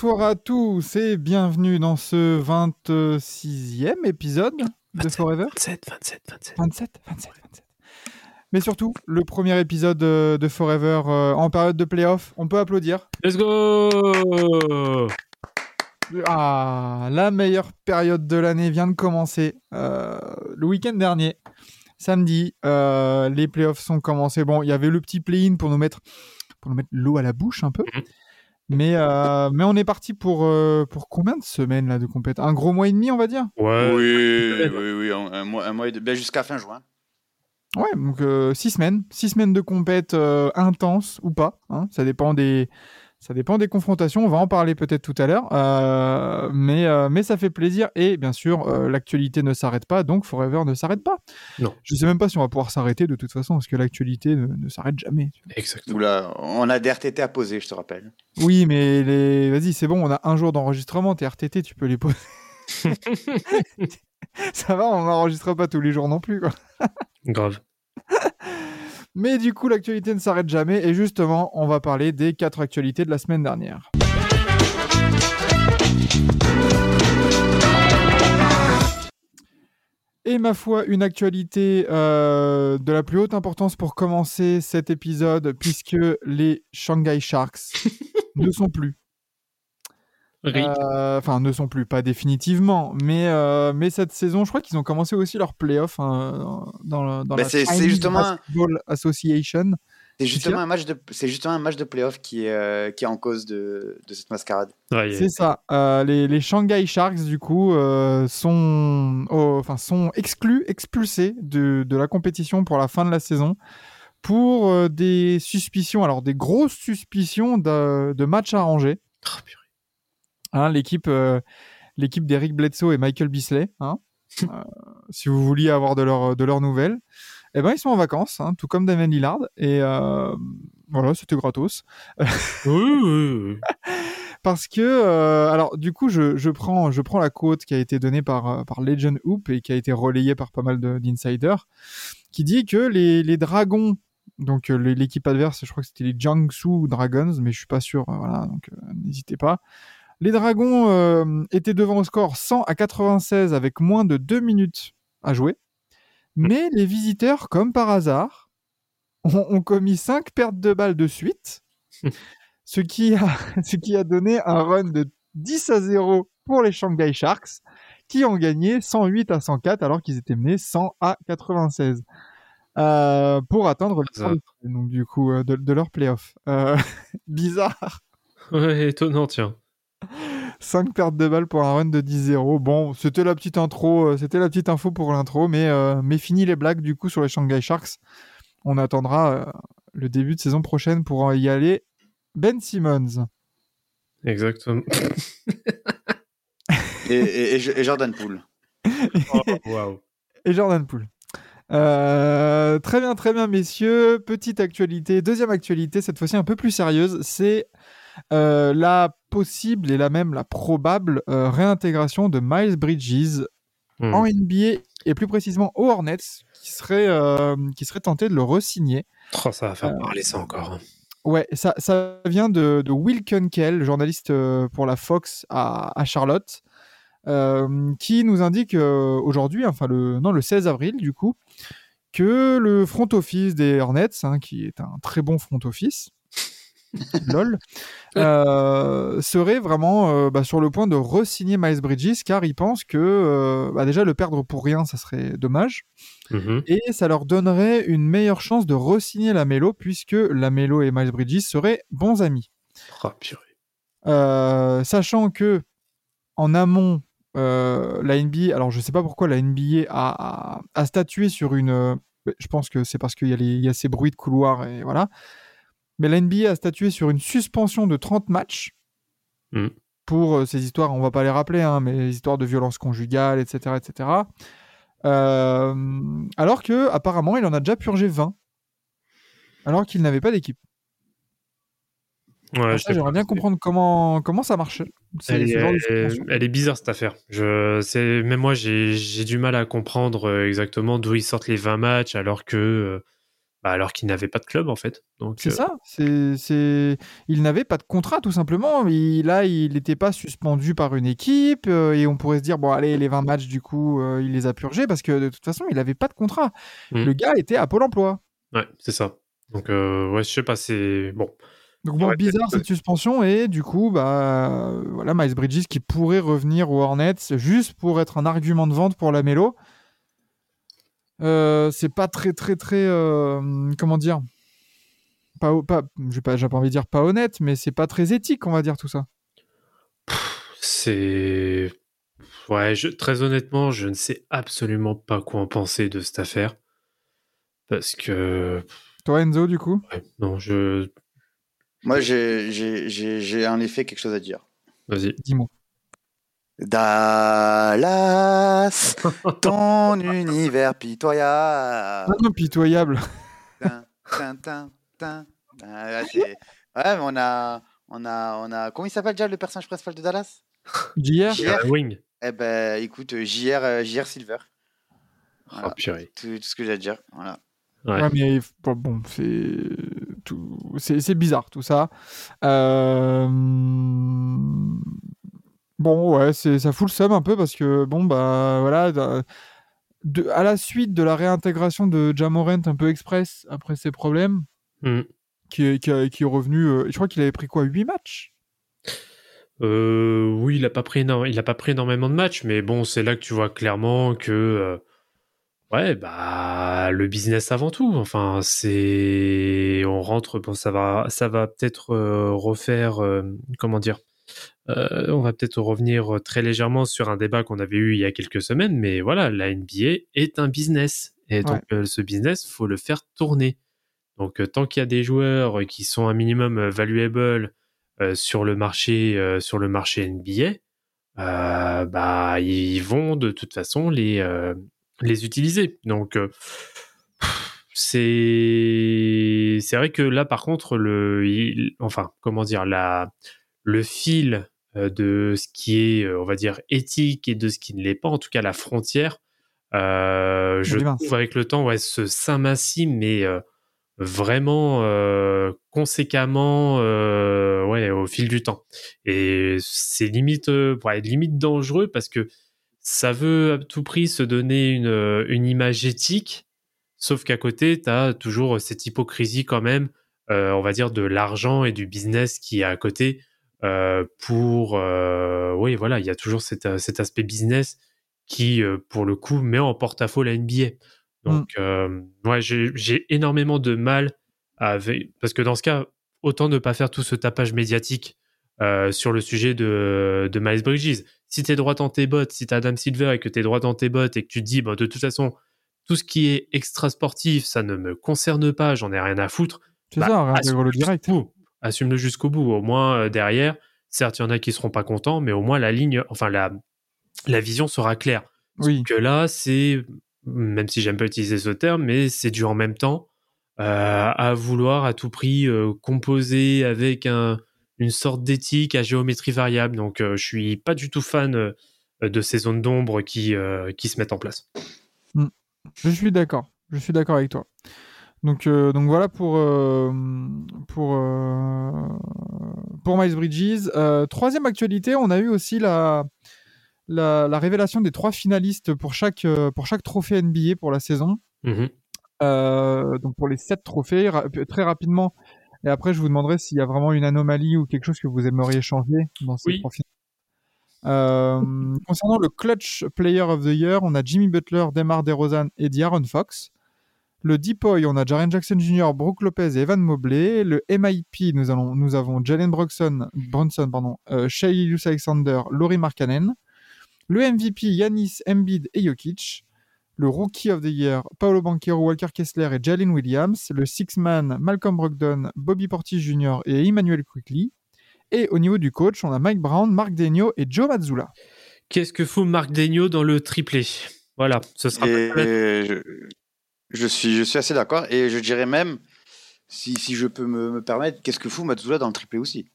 Bonsoir à tous et bienvenue dans ce 26e épisode de Forever. 27, 27, 27. 27, 27, 27. Mais surtout, le premier épisode euh, de Forever euh, en période de playoff. On peut applaudir. Let's go Ah, la meilleure période de l'année vient de commencer. Euh, le week-end dernier, samedi, euh, les playoffs sont commencés. Bon, il y avait le petit play-in pour nous mettre, pour nous mettre l'eau à la bouche un peu. Mais, euh, mais on est parti pour, euh, pour combien de semaines là de compète? Un gros mois et demi, on va dire? Ouais. Oui, oui, oui, un, un mois, un mois et deux- ben, jusqu'à fin juin. Ouais, donc euh, six semaines. Six semaines de compète euh, intense ou pas. hein, ça, dépend des, ça dépend des confrontations. On va en parler peut-être tout à l'heure. euh, mais, euh, mais ça fait plaisir. Et bien sûr, euh, l'actualité ne s'arrête pas. Donc Forever ne s'arrête pas. Non. Je sais même pas si on va pouvoir s'arrêter de toute façon. Parce que l'actualité ne, ne s'arrête jamais. Exactement. Oula, on a des RTT à poser, je te rappelle. Oui, mais les... vas-y, c'est bon. On a un jour d'enregistrement. Tes RTT, tu peux les poser. ça va, on n'enregistre pas tous les jours non plus. Quoi. Grave. Mais du coup, l'actualité ne s'arrête jamais et justement, on va parler des quatre actualités de la semaine dernière. Et ma foi, une actualité euh, de la plus haute importance pour commencer cet épisode, puisque les Shanghai Sharks ne sont plus. Euh, Enfin, ne sont plus, pas définitivement. Mais, euh, mais cette saison, je crois qu'ils ont commencé aussi leur playoff hein, dans, le- dans Bah, la c'est- c'est Chinese justement- Basketball Association. C'est justement un match de, c'est justement un match de playoff qui est, euh, qui est en cause de, de cette mascarade. Ouais, C'est ça. Euh, les, les Shanghai Sharks, du coup, euh, sont, oh, enfin, sont exclus, expulsés de, de la compétition pour la fin de la saison pour euh, des suspicions, alors des grosses suspicions de, de matchs arrangés. Oh. Hein, l'équipe euh, l'équipe d'Eric Bledsoe et Michael Bisley. hein. Euh, si vous vouliez avoir de, leur, de leurs nouvelles, eh ben, ils sont en vacances, hein, tout comme Damien Lillard. Et euh, voilà, c'était gratos. Oui, oui, oui. Parce que, euh, alors, du coup, je, je, prends, je prends la quote qui a été donnée par, par Legend Hoop et qui a été relayée par pas mal de- d'insiders, qui dit que les, les Dragons, donc l'équipe adverse, je crois que c'était les Jiangsu Dragons, mais je suis pas sûr, voilà, donc euh, n'hésitez pas. Les Dragons euh, étaient devant au score 100 à 96 avec moins de 2 minutes à jouer. Mais les visiteurs, comme par hasard, ont, ont commis 5 pertes de balles de suite, ce qui, a, ce qui a donné un run de 10 à 0 pour les Shanghai Sharks, qui ont gagné 108 à 104 alors qu'ils étaient menés 100 à 96. euh, pour atteindre le donc du coup euh, de, de leur playoff. Euh, bizarre. Ouais, étonnant, tiens. 5 pertes de balles pour un run de 10-0. Bon, c'était la petite intro, euh, c'était la petite info pour l'intro, mais, euh, mais fini les blagues du coup sur les Shanghai Sharks. On attendra euh, le début de saison prochaine pour y aller. Ben Simmons. Exactement. Et, et- et- et Jordan Poole. Oh, Waouh. et Jordan Poole. Euh, très bien, très bien, messieurs. Petite actualité, deuxième actualité, cette fois-ci un peu plus sérieuse, c'est euh, la possible et la même la probable euh, réintégration de Miles Bridges Hmm. en NBA et plus précisément aux Hornets, qui serait, euh, qui serait tenté de le re-signer. Oh, ça va faire Euh, parler ça encore. hein. Ouais, ça, ça vient de, de Will Kunkel, journaliste pour la Fox à, à Charlotte, qui nous indique aujourd'hui, enfin le, non, le 16 avril du coup, que le front office des Hornets, hein, qui est un très bon front office, lol, euh, serait vraiment euh, bah, sur le point de re-signer Miles Bridges car ils pensent que euh, bah, déjà le perdre pour rien, ça serait dommage. Mhm. Et ça leur donnerait une meilleure chance de re-signer la Mélo puisque la Mélo et Miles Bridges seraient bons amis. Oh, purée. Sachant que en amont, la NBA, alors je sais pas pourquoi la NBA a, a, a statué sur une. euh, je pense que c'est parce qu'il y, y a ces bruits de couloir et voilà. Mais la NBA a statué sur une suspension de 30 matchs Mhm. pour euh, ces histoires, on va pas les rappeler, hein, mais les histoires de violence conjugale, etc. etc. Euh, alors que apparemment il en a déjà purgé 20, alors qu'il n'avait pas d'équipe. Ouais, J'aimerais bien comprendre comment, comment ça marchait. C'est- Elle, est, elle- bizarre cette affaire. Je, même moi, j'ai, du mal à comprendre euh, exactement d'où ils sortent les 20 matchs alors que, bah, alors qu'ils n'avaient pas de club en fait. C'est euh, ça. C'est, c'est... Il n'avait pas de contrat, tout simplement. Il, là, il n'était pas suspendu par une équipe. euh, et on pourrait se dire, bon, allez, les 20 matchs, du coup, euh, il les a purgés parce que de toute façon, il n'avait pas de contrat. Mm. Le gars était à Pôle emploi. ouais, c'est ça. Donc, ouais, je sais pas, c'est bon. Donc, bon, bizarre cette suspension. Et du coup, bah, voilà, Miles Bridges qui pourrait revenir aux Hornets juste pour être un argument de vente pour la Mélo. Euh, c'est pas très, très, très. euh, comment dire pas, pas, j'ai pas, j'ai pas envie de dire pas honnête, mais c'est pas très éthique, on va dire tout ça. C'est. Ouais, je- très honnêtement, je ne sais absolument pas quoi en penser de cette affaire. Parce que. Toi, Enzo, du coup? ouais, non, je. Moi, j'ai- j'ai j'ai- j'ai en effet quelque chose à dire. Vas-y. Dis-moi. Dallas, ton univers pitoyable. Ah, pitoyable. Tin, tin, tin, tin. Ah, Ouais, mais on a, on a, on a. Comment il s'appelle déjà le personnage principal de Dallas? JR JR. Wing. Eh ben, écoute, JR, euh, JR Silver. Voilà. Oh, purée. Tout, tout ce que j'ai à dire. Voilà. Ouais. Ouais, mais bon, bon, c'est tout... c'est c'est bizarre tout ça. Euh, Bon, ouais, c'est ça fout le seum un peu parce que bon bah voilà, de- à la suite de la réintégration de Jamorant un peu express après ses problèmes, Hmm. qui est, qui, a- qui est revenu, euh, je crois qu'il avait pris quoi, 8 matchs? Euh, oui, il a pas pris éno- il a pas pris énormément de matchs, mais bon, c'est là que tu vois clairement que euh, ouais, bah le business avant tout. Enfin, c'est on rentre, bon, ça va, ça va peut-être refaire, comment dire, Euh, on va peut-être revenir très légèrement sur un débat qu'on avait eu il y a quelques semaines, mais voilà, la NBA est un business et donc euh, ce business, faut le faire tourner. Donc, euh, tant qu'il y a des joueurs qui sont un minimum euh, valuable euh, sur le marché, euh, sur le marché NBA, euh, bah, ils vont de toute façon les, euh, les utiliser. Donc, euh, c'est c'est vrai que là, par contre, le, il- enfin, comment dire, la, le fil euh, de ce qui est, euh, on va dire, éthique et de ce qui ne l'est pas, en tout cas la frontière, euh, je trouve avec le temps, ouais, se s'amincit, mais euh, vraiment euh, conséquemment euh, ouais, au fil du temps. Et c'est limite, euh, ouais, limite dangereux parce que ça veut à tout prix se donner une, euh, une image éthique, sauf qu'à côté, tu as toujours cette hypocrisie quand même, euh, on va dire, de l'argent et du business qui est à côté. Euh, pour euh, oui voilà il y a toujours cet, euh, cet aspect business qui euh, pour le coup met en porte-à-faux la NBA donc euh, ouais j'ai énormément de mal avec parce que dans ce cas autant ne pas faire tout ce tapage médiatique euh, sur le sujet de, de Miles Bridges si t'es droit dans tes bottes si t'as Adam Silver et que t'es droit dans tes bottes et que tu te dis bah, de toute façon tout ce qui est extra sportif ça ne me concerne pas j'en ai rien à foutre C'est bah, ça, réintègre-le assume-le direct. jusqu'au bout. Assume-le jusqu'au bout. Au moins, euh, derrière, certes, il y en a qui seront pas contents, mais au moins, la ligne, enfin, la, la vision sera claire. Oui. Que là, c'est, même si j'aime pas utiliser ce terme, mais c'est du en même temps euh, à vouloir à tout prix euh, composer avec un, une sorte d'éthique à géométrie variable. Donc, je suis pas du tout fan de ces zones d'ombre qui, qui se mettent en place. Je suis d'accord. Je suis d'accord avec toi. Donc, euh, donc voilà pour, euh, pour, euh, pour Miles Bridges. Troisième actualité, on a eu aussi la, la, la révélation des trois finalistes pour chaque, pour chaque trophée NBA pour la saison. Mhm. Euh, donc pour les sept trophées, ra- très rapidement. Et après, je vous demanderai s'il y a vraiment une anomalie ou quelque chose que vous aimeriez changer dans ces Oui. trophées. Euh, concernant le Clutch Player of the Year, on a Jimmy Butler, Demar DeRozan et D'Aaron Fox. Le Deepoy, on a Jaren Jackson Jr., Brook Lopez et Evan Mobley. Le MIP, nous, allons, nous avons Jalen Brunson, Brunson pardon, euh, Alexander, Laurie Markkanen. Le MVP, Yanis, Embiid et Jokic. le Rookie of the Year, Paolo Banquero, Walker Kessler et Jalen Williams. Le Six-Man, Malcolm Brogdon, Bobby Portis Jr. et Emmanuel Quickly. Et au niveau du coach, on a Mike Brown, Mark Denio et Joe Mazzulla. Qu'est-ce que fout Marc Degno dans le triplé? Voilà, ce sera Et pas je, suis, je suis assez d'accord. Et je dirais même, si, si je peux me, me permettre, qu'est-ce que fout Matsula dans le triplé aussi?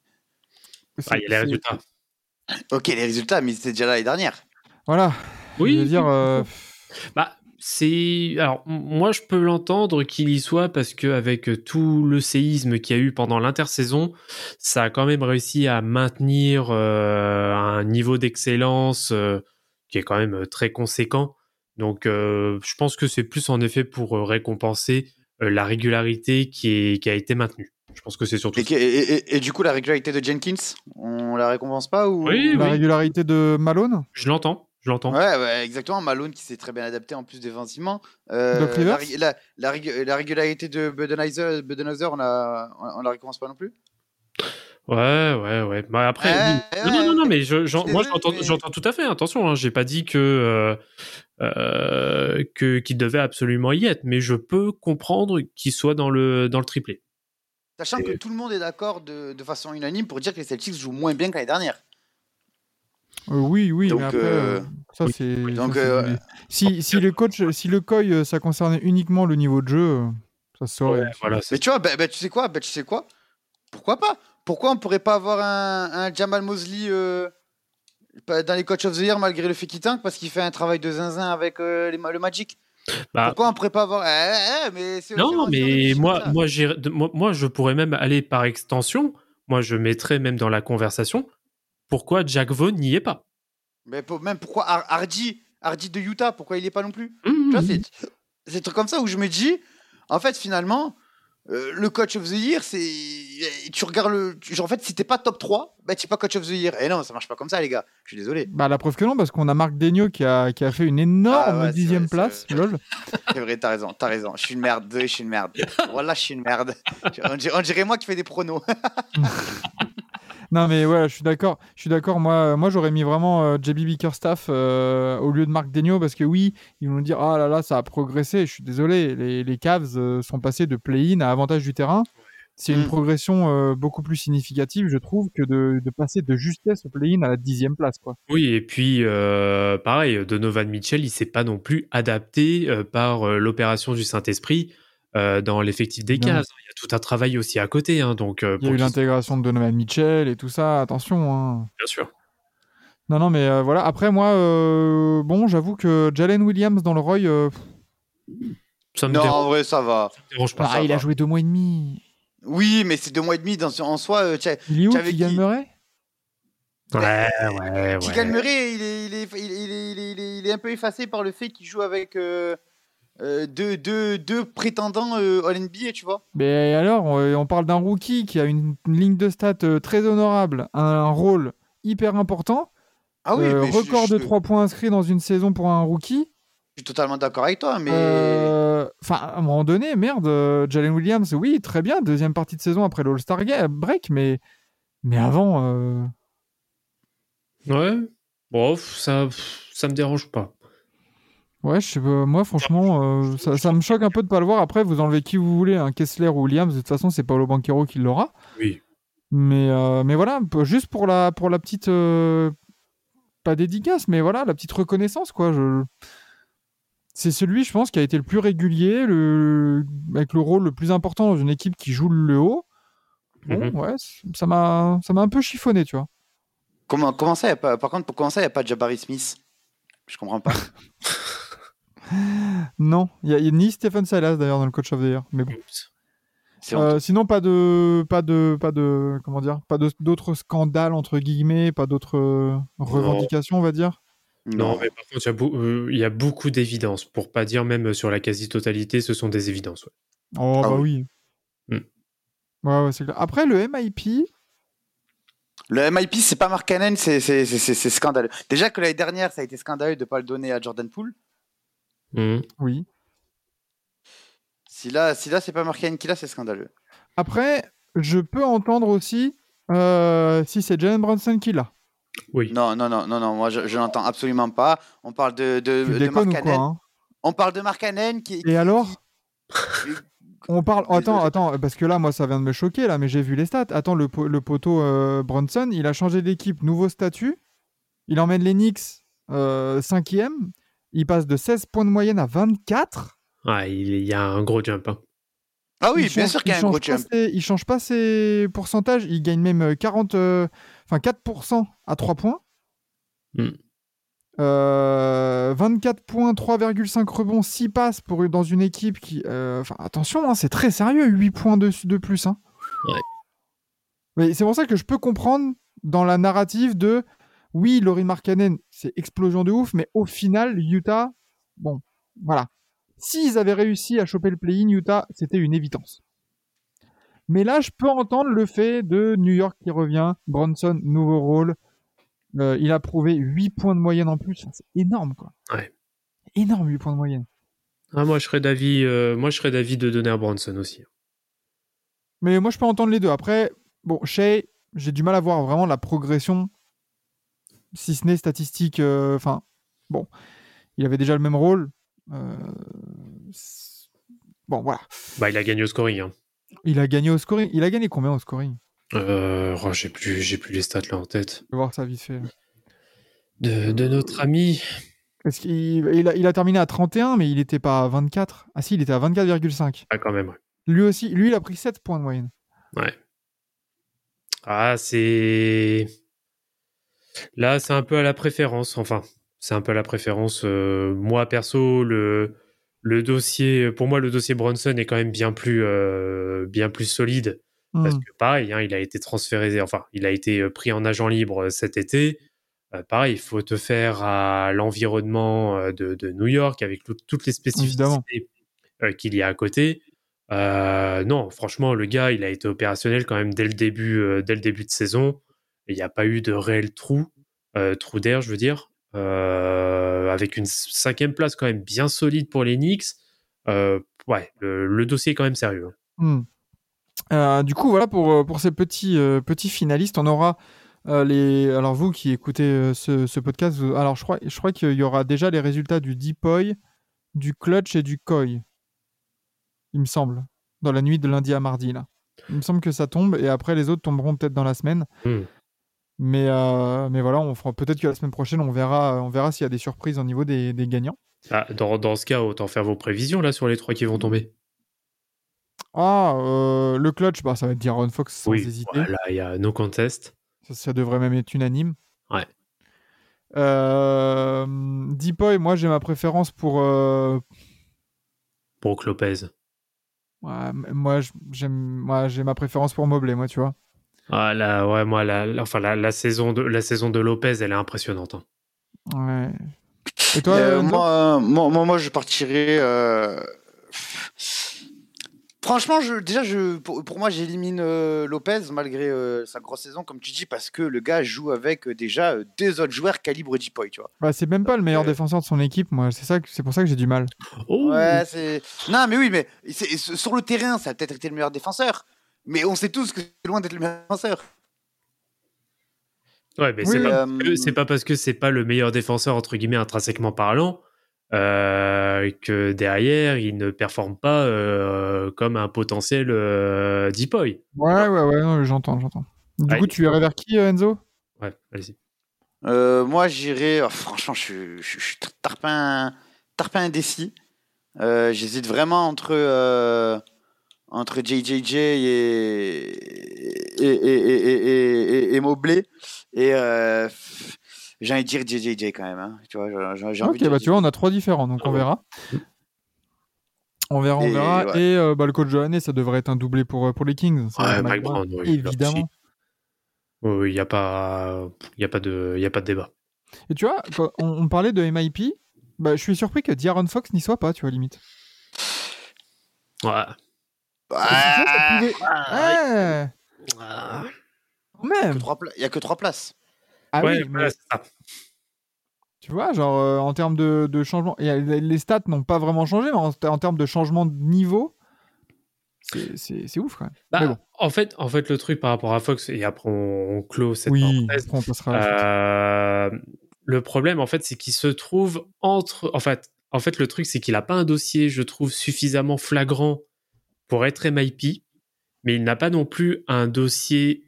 Ah, il y a les résultats. Ok, les résultats, mais c'était déjà l'année dernière. Voilà. Oui, Je veux dire, euh, Bah, c'est. Alors, moi, je peux l'entendre qu'il y soit parce qu'avec tout le séisme qu'il y a eu pendant l'intersaison, ça a quand même réussi à maintenir euh, un niveau d'excellence euh, qui est quand même très conséquent. Donc, euh, je pense que c'est plus en effet pour euh, récompenser euh, la régularité qui, est, qui a été maintenue. Je pense que c'est surtout Et, ça. et- et- et du coup, la régularité de Jenkins, on la récompense pas ou Oui, la oui. régularité de Malone? Je l'entends, je l'entends. Ouais, ouais, exactement. Malone qui s'est très bien adapté en plus défensivement. Euh, la, la, la la régularité de Budenholzer, Budenholzer, on, la, on, on la récompense pas non plus? Ouais, ouais, ouais. Bah après, oui. non, non, non, non, mais je, moi j'entends, mais- j'entends tout à fait. Attention, hein, j'ai pas dit que euh, euh, que qu'il devait absolument y être, mais je peux comprendre qu'il soit dans le dans le triplé. Sachant que tout le monde est d'accord de, de façon unanime pour dire que les Celtics jouent moins bien que l'année dernière. Euh, oui, oui, Donc, mais après, euh, euh, ça oui, c'est. oui, ça, donc, c'est euh, des- si, si le coach, si le COI, euh, ça concernait uniquement le niveau de jeu, ça se saurait. Ouais, voilà, c'est Mais tu vois, bah, bah, tu sais quoi bah, Tu sais quoi? Pourquoi pas? Pourquoi on pourrait pas avoir un, un Jamal Mosley euh, dans les Coach of the Year malgré le fait qu'il tank parce qu'il fait un travail de zinzin avec euh, les le Magic Bah, Pourquoi on pourrait pas avoir Eh, eh, mais c'est- c'est non, mais moi, moi, moi, moi, je pourrais même aller par extension. Moi, je mettrais même dans la conversation. Pourquoi Jack Vaughn n'y est pas? Mais pour- même pourquoi Har- Hardy, Hardy de Utah, pourquoi il est pas non plus? Mmh, mmh. c'est c'est des trucs comme ça où je me dis, en fait, finalement, euh, le coach of the year, c'est. Tu regardes le. genre, en fait, si t'es pas top 3, bah, tu es pas coach of the year. Et non, ça marche pas comme ça, les gars. Je suis désolé. Bah, la preuve que non, parce qu'on a Marc Degno qui a, qui a fait une énorme Ah ouais, dixième vrai, place. Lol. C'est vrai, t'as raison, t'as raison. Je suis une merde, je suis une merde. Voilà, je suis une merde. On dirait, on dirait moi qui fais des pronos. Non, mais ouais, je suis d'accord. Je suis d'accord. Moi, moi j'aurais mis vraiment euh, JB Bickerstaff euh, au lieu de Marc Degno parce que oui, ils vont nous dire ah là là, ça a progressé. Je suis désolé. Les, les Cavs euh, sont passés de play-in à avantage du terrain. C'est une Mm. progression euh, beaucoup plus significative, je trouve, que de, de passer de justesse au play-in à la dixième place. Quoi. Oui, et puis euh, pareil, Donovan Mitchell, il s'est pas non plus adapté euh, par euh, l'opération du Saint-Esprit euh, dans l'effectif des Non. Cavs. Il y a tout un travail aussi à côté, hein, donc euh, Il y a pour eu l'intégration de Donovan Mitchell et tout ça. Attention. Hein. bien sûr. Non, non, mais euh, voilà. Après, moi, euh, bon, j'avoue que Jalen Williams dans le Roy, euh, Ça me non, dérange, en vrai, ça va. ça dérange pas. ah, ça il a joué deux mois et demi. Oui, mais c'est deux mois et demi dans, en soi. Euh, Il est où, qui Murray? Ouais, ouais, ouais. Murray, il est, il, est, il, est, il est- il est- il est un peu effacé par le fait qu'il joue avec euh, deux, deux, deux prétendants euh, All-NBA, tu vois. Mais alors, on, on parle d'un rookie qui a une, une ligne de stats euh, très honorable, un, un rôle hyper important, Ah oui, euh, mais record je, de 3 points inscrits dans une saison pour un rookie. je suis totalement d'accord avec toi, mais. Euh, Enfin, à un moment donné, merde, euh, Jalen Williams, oui, très bien, deuxième partie de saison après l'All-Star Break, mais, mais avant, euh, Ouais. Bon, ça, ça me dérange pas. Ouais, je sais pas, moi, franchement, euh, ça, ça me choque un peu de pas le voir. Après, vous enlevez qui vous voulez, un Kessler ou Williams, de toute façon, c'est Paolo Banquero qui l'aura. Oui. Mais, euh, mais voilà, juste pour la, pour la petite. euh, pas dédicace, mais voilà, la petite reconnaissance, quoi. Je... C'est celui, je pense, qui a été le plus régulier, le... avec le rôle le plus important dans une équipe qui joue le haut. Bon, Mhm. ouais, c- ça m'a ça m'a un peu chiffonné, tu vois. Comment, comment ça, y a pas, par contre, pour commencer, il n'y a pas de Jabari Smith? Je comprends pas. Non, il y, a- ni Stephen Silas d'ailleurs dans le coach of the year. Mais bon. Euh, sinon, pas de, pas de, pas de, comment dire, pas d'autres scandales entre guillemets, pas d'autres euh, revendications, on va dire? Non, mais par contre, il y a beau- euh, il y, a beaucoup d'évidences. Pour pas dire même sur la quasi-totalité, ce sont des évidences. ouais. Oh Ah bah oui. oui. Hmm. Ouais, ouais, c'est clair. Après le MIP, Le MIP, c'est pas Mark Cannon, c'est scandaleux. Déjà que l'année dernière, ça a été scandaleux de ne pas le donner à Jordan Poole. Mhm. oui. Si là, si là c'est pas Mark Cannon qui l'a, c'est scandaleux. Après, je peux entendre aussi euh, si c'est Jalen Brunson qui l'a. Oui. Non, non, non, non, non, moi je, je l'entends absolument pas. On parle de, de, Tu de déconnes Mark ou quoi hein? On parle de Markkanen qui. Et alors? On parle. Attends, attends, parce que là, moi, ça vient de me choquer, là, mais j'ai vu les stats. Attends, le, po- le poteau euh, Bronson, il a changé d'équipe, nouveau statut. Il emmène les Knicks euh, cinquième. Il passe de 16 points de moyenne à 24. Ouais, il y a un gros jump. hein. Ah oui, Il bien change- sûr qu'il y a un gros jump. ses- il change pas ses pourcentages. Il gagne même euh, 40, euh, enfin 4% à 3 points. Hmm. Euh, 24 points, 3,5 rebonds, 6 passes pour, dans une équipe qui. euh, Enfin, attention, hein, c'est très sérieux, 8 points de, de plus. hein. Ouais. Mais c'est pour ça que je peux comprendre dans la narrative de oui, Laurie Markkanen, c'est explosion de ouf, mais au final, Utah, bon, voilà. S'ils avaient réussi à choper le play-in, Utah, c'était une évidence. Mais là, je peux entendre le fait de New York qui revient, Bronson, nouveau rôle. Euh, il a prouvé 8 points de moyenne en plus. Enfin, c'est énorme, quoi. Ouais. Énorme, 8 points de moyenne. Ah, moi, je serais d'avis, euh, moi, je serais d'avis de donner à Bronson aussi. Mais moi, je peux entendre les deux. Après, bon, Shea, j'ai du mal à voir vraiment la progression, si ce n'est statistique. euh, Enfin, bon, il avait déjà le même rôle. Euh, bon, voilà. Bah, il a gagné au scoring. Hein. Il a gagné au scoring. Il a gagné combien au scoring? Euh, oh, j'ai plus, j'ai plus les stats là en tête. Je vais voir ça vite fait. De, de notre ami. Est-ce qu'il il a, il a terminé à 31, mais il n'était pas à 24. Ah si, il était à 24,5. Ah, quand même. ouais. Lui aussi, lui, il a pris 7 points de moyenne. Ouais. Ah, c'est. Là, c'est un peu à la préférence. Enfin, c'est un peu à la préférence. Euh, moi, perso, le, le dossier. Pour moi, le dossier Bronson est quand même bien plus, euh, bien plus solide. Parce Hmm. que, pareil, hein, il a été transféré. Enfin, il a été euh, pris en agent libre cet été. Euh, pareil, il faut te faire à l'environnement de, de New York avec tout- toutes les spécificités qu'il y a à côté. Non, franchement, le gars, il a été opérationnel quand même dès le début, dès le début de saison. Il n'y a pas eu de réel trou, euh, trou d'air, je veux dire. Euh, avec une cinquième place quand même bien solide pour les Knicks. Euh, ouais, le, le dossier est quand même sérieux. hein. Hmm. Euh, du coup, voilà pour, pour ces petits, petits finalistes. On aura euh, les. Alors, vous qui écoutez euh, ce, ce podcast, vous- alors je crois, je crois qu'il y aura déjà les résultats du Deepoy, du Clutch et du Koi. Il me semble. Dans la nuit de lundi à mardi, là. Il me semble que ça tombe et après les autres tomberont peut-être dans la semaine. Hmm. Mais, euh, mais voilà, on fera peut-être que la semaine prochaine, on verra, on verra s'il y a des surprises au niveau des, des gagnants. Ah, dans, dans ce cas, autant faire vos prévisions là sur les trois qui vont tomber. Ah, euh, le Clutch, bah, ça va être D'Aaron Fox sans oui, hésiter. voilà, il y a no contest. Ça, ça devrait même être unanime. Ouais. Euh, Deepoy, moi j'ai ma préférence pour. euh, Brook Lopez. ouais, moi j'ai ma préférence pour Mobley, moi tu vois. Ah là, ouais, moi, la, la- enfin, la, la saison de, la saison de Lopez, elle est impressionnante. hein. Ouais. Et toi, Euh, moi, euh, moi, moi, moi, je partirais. euh, Franchement, je, déjà, je, pour, pour moi, j'élimine euh, Lopez malgré euh, sa grosse saison, comme tu dis, parce que le gars joue avec euh, déjà euh, deux autres joueurs calibre Deepoy, tu vois. Bah, c'est même pas le meilleur Euh, défenseur de son équipe, moi. C'est ça, que- c'est pour ça que j'ai du mal. Oh, Ouais, c'est. Non, mais oui, mais sur le terrain, ça a peut-être été le meilleur défenseur, mais on sait tous que c'est loin d'être le meilleur défenseur. Ouais, mais Oui, c'est pas, euh, que- c'est pas parce que c'est pas le meilleur défenseur, entre guillemets, intrinsèquement parlant, euh, que derrière, il ne performe pas euh, comme un potentiel euh, Deepoy. Ouais, ouais, ouais, non, j'entends, j'entends. Du coup, tu irais vers qui, Enzo? Ouais, allez-y. Euh, moi, j'irais. oh, franchement, je suis, je, suis- je suis tarpin, tarpin indécis. Euh, J'hésite vraiment entre, euh, entre JJJ et, et, et, et, et, et, et Mobley. Et euh, j'ai envie de dire JJJ quand même. hein. Tu vois, j'ai- j'ai envie Ok, de dire bah tu vois, on a trois différents, donc Ah on ouais. verra. On verra, on Et, verra. ouais. Et euh, bah, le coach l'année, ça devrait être un doublé pour, euh, pour les Kings. Ça va Ouais, être Mike Brown, oui, évidemment. Il n'y a, pas- y a, pas de- y a pas de débat. Et tu vois, quand on, on parlait de MIP, bah, je suis surpris que D'Aaron Fox n'y soit pas, tu vois, limite. Ouais. Parce que ça, ça Ah, pouvait- Ah. même. Il n'y a que trois places. Ah ouais, oui, mais tu vois, genre euh, en termes de, de changement, et, les stats n'ont pas vraiment changé, mais en, en termes de changement de niveau, c'est- c'est c'est ouf quand même. Bah, Mais bon. en, fait, en fait, le truc par rapport à Fox, et après on, on clôt cette Oui, parenthèse, après on passera à la suite. Euh, le problème, en fait, c'est qu'il se trouve entre, en fait, en fait, le truc, c'est qu'il n'a pas un dossier, je trouve, suffisamment flagrant pour être MIP, mais il n'a pas non plus un dossier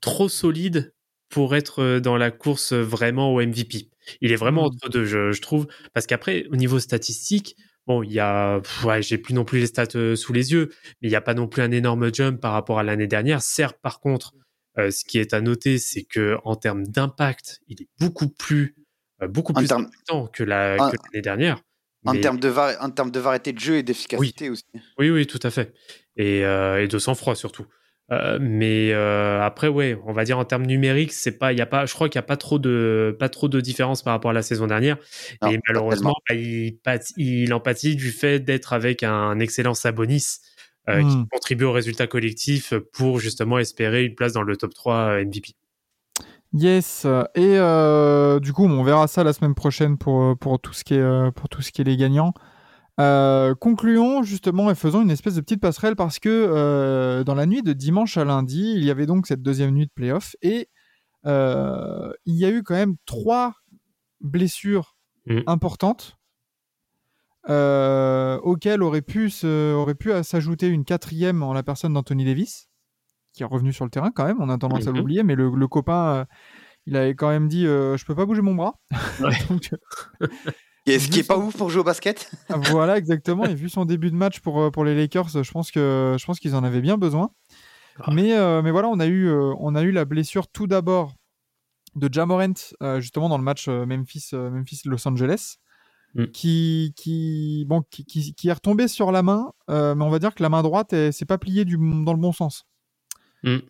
trop solide pour être euh, dans la course vraiment au MVP. Il est vraiment Mm. entre deux, je, je trouve, parce qu'après, au niveau statistique, bon, il y a, ouais, j'ai plus non plus les stats euh, sous les yeux, mais il n'y a pas non plus un énorme jump par rapport à l'année dernière. Certes, par contre, euh, ce qui est à noter, c'est que en termes d'impact, il est beaucoup plus, euh, beaucoup En plus que la- en- que l'année dernière. En Mais- termes de, en termes de variété de jeu et d'efficacité aussi. oui, oui, tout à fait. Et, euh, et de sang-froid surtout. Euh, mais euh, après, ouais, on va dire en termes numériques, c'est pas, il y a pas, je crois qu'il y a pas trop de, pas trop de différence par rapport à la saison dernière. Non, et malheureusement, bah, il, il en pâtit du fait d'être avec un excellent Sabonis euh, qui Hmm. contribue au résultat collectif pour justement espérer une place dans le top 3 MVP. Yes. Et euh, du coup, on verra ça la semaine prochaine pour, pour, tout, ce qui est, euh, pour tout ce qui est les gagnants. Euh, concluons justement et faisons une espèce de petite passerelle parce que euh, dans la nuit de dimanche à lundi, il y avait donc cette deuxième nuit de playoff et euh, il y a eu quand même trois blessures Mhm. importantes euh, auxquelles aurait pu, se- aurait pu s'ajouter une quatrième en la personne d'Anthony Davis qui est revenu sur le terrain quand même. On a tendance à Mhm. l'oublier, mais le, le copain, euh, il avait quand même dit euh, je peux pas bouger mon bras. Ouais. Donc, Et ce qui est pas ouf pour jouer au basket? voilà, exactement. Et vu son début de match pour, euh, pour les Lakers, je pense que je pense qu'ils en avaient bien besoin. Ah. Mais, euh, mais voilà, on a, eu, euh, on a eu la blessure tout d'abord de Jamorant, euh, justement dans le match euh, Memphis, euh, Memphis-Los Angeles, Mm. qui, qui, bon, qui, qui, qui est retombé sur la main, euh, mais on va dire que la main droite elle s'est pas pliée du, dans le bon sens. Mm. Euh,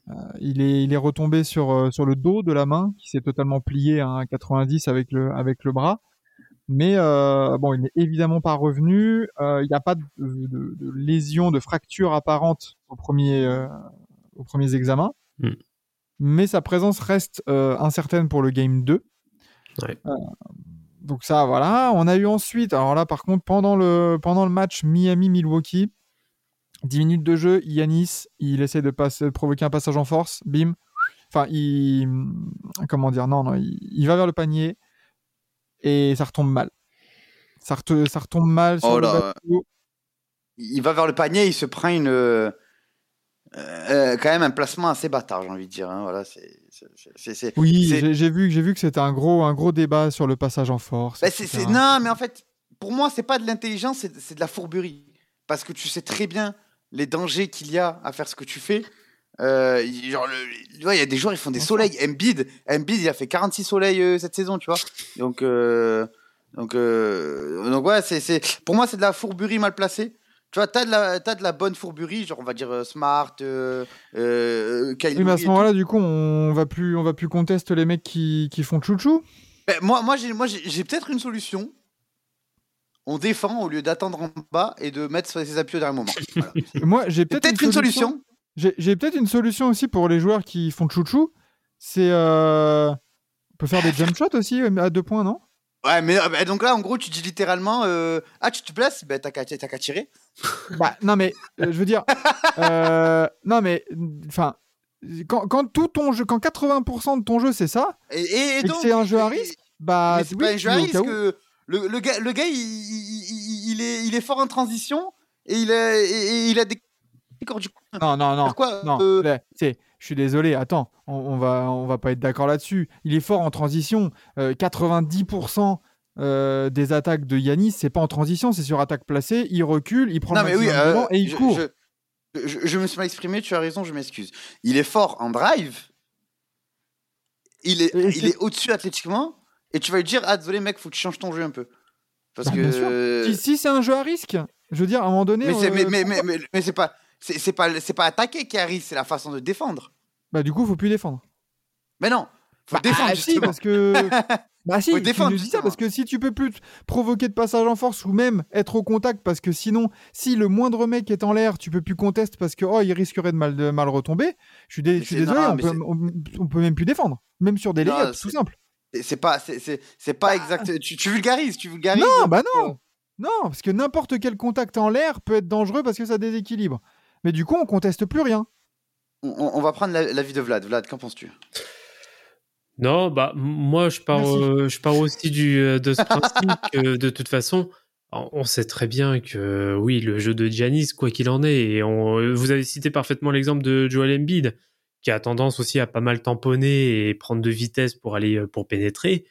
il, est, il est retombé sur, euh, sur le dos de la main, qui s'est totalement plié à un 90 avec le, avec le bras. Mais euh, bon, il n'est évidemment pas revenu. Euh, Il n'y a pas de, de, de lésion, de fracture apparente au premier, euh, aux premiers examens. Mm. Mais sa présence reste incertaine pour le game 2. Ouais. Euh, donc ça, voilà. On a eu ensuite, alors là par contre, pendant le, pendant le match Miami-Milwaukee, 10 minutes de jeu, Yanis, il essaie de, passer, de provoquer un passage en force, bim. Enfin, il... Comment dire Non, non, il, il va vers le panier et ça retombe mal. Ça, retombe mal sur Oh le là. bateau. Il va vers le panier, il se prend une. euh, euh, quand même un placement assez bâtard, j'ai envie de dire. hein. Voilà, c'est. Oui, j'ai vu, j'ai vu que c'était un gros, un gros débat sur le passage en force. Bah, Non, mais en fait, pour moi, c'est pas de l'intelligence, c'est c'est de la fourberie. Parce que tu sais très bien les dangers qu'il y a à faire ce que tu fais. Euh, il- genre, il y a des joueurs, ils font des soleils. Embiid, Embiid, il a fait 46 soleils euh, cette saison, tu vois. Donc, euh, donc, euh, donc ouais, c'est, pour moi, c'est de la fourberie mal placée. Tu vois, t'as de la, t'as de la bonne fourberie, genre on va dire euh, Smart, Kyle Oui, mais à ce moment-là, du coup, on va plus, on va plus contester les mecs qui, qui font chouchou. Ben, moi, moi, j'ai, moi, j'ai peut-être une solution. On défend au lieu d'attendre en bas et de mettre ses appuis au dernier moment. Voilà. Moi, j'ai peut-être, une solution. J'ai j'ai peut-être une solution aussi pour les joueurs qui font chouchou. C'est, euh, on peut faire des jump shots aussi euh, à deux points, non? Ouais, mais euh, ben, donc là, en gros, tu dis littéralement euh, Ah, tu te places? Ben, t'as qu'à, qu'à tirer. Bah, non, mais euh, je veux dire, non, mais enfin, quand, quand tout ton jeu, quand 80% de ton jeu c'est ça, Et, et, donc, c'est un jeu à risque, bah, oui, pas un jeu à risque. Le, le gars, le gars il, il, il- il est, il est fort en transition et il a, et, et il a des du. Non, non, non. Pourquoi Non, euh, je suis désolé, attends, on, on va, on va pas être d'accord là-dessus. Il est fort en transition. Euh, 90% euh, des attaques de Yanis, c'est pas en transition, c'est sur attaque placée. Il recule, il prend Non, le mais oui, euh, et il je, court. je- je- je me suis mal exprimé, tu as raison, je m'excuse. Il est fort en drive, il est, Et il est au-dessus athlétiquement, et tu vas lui dire Ah, désolé, mec, faut que tu changes ton jeu un peu. Parce Bah, que. sûr. Si, si c'est un jeu à risque, je veux dire, à un moment donné. Mais c'est euh, mais, mais, mais, mais, mais c'est pas. C'est pas, c'est pas attaquer qui arrive, c'est la façon de défendre. Bah, du coup, faut plus défendre. Mais non, faut Bah, défendre ah, si, parce que. Bah si, Faut tu défendre, dis ça parce que si tu peux plus provoquer de passage en force ou même être au contact parce que sinon, si le moindre mec est en l'air, tu peux plus contester parce que oh il risquerait de mal de mal retomber. Je suis, dé- Mais je suis c'est- désolé, non, on peut, on, peut même plus défendre, même sur des layups, tout simple. C'est- pas, c'est- c'est c'est pas exact. Tu, tu vulgarises, tu vulgarises. Non, bah non, non, parce que n'importe quel contact en l'air peut être dangereux parce que ça déséquilibre. Mais du coup, on conteste plus rien. On, on- va prendre la- l'avis de Vlad. Vlad, qu'en penses-tu? Non, bah moi je pars, euh, je pars aussi du, euh, de ce principe que de toute façon, on on sait très bien que oui, le jeu de Giannis, quoi qu'il en est, et on, vous avez cité parfaitement l'exemple de Joel Embiid, qui a tendance aussi à pas mal tamponner et prendre de vitesse pour aller euh, pour pénétrer.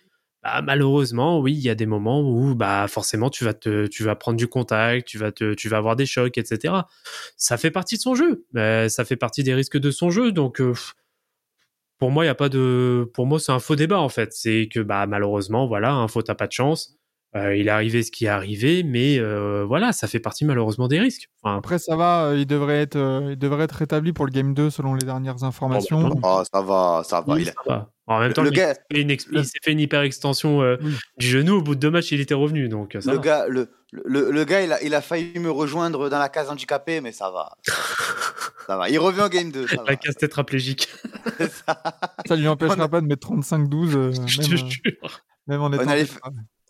Bah, malheureusement, oui, il y a des moments où bah forcément tu vas te, tu vas prendre du contact, tu vas te, tu vas avoir des chocs, etc. Ça fait partie de son jeu, Euh, ça fait partie des risques de son jeu, donc. euh, pour moi, il y a pas de. Pour moi, c'est un faux débat en fait. C'est que bah malheureusement, voilà, un faux t'as pas de chance. Euh, il est arrivé ce qui est arrivé, mais euh, voilà, ça fait partie malheureusement des risques. Enfin, Après, ça va, euh, il devrait être, euh, il devrait être rétabli pour le game 2 selon les dernières informations. Oh, bah, Oh, ça va, ça va. oui, il ça va. En même temps, le il gars- s'est fait une ex- le- il s'est fait une hyper extension euh, Oui. du genou. Au bout de deux matchs, il était revenu, donc ça Le va. gars, le, le, le gars il, a, il a failli me rejoindre dans la case handicapée, mais ça va. ça va. Il revient au game 2. Ça va. La casse tétraplégique, Ça lui empêchera pas de mettre 35-12, euh, je même, te jure. même en étant.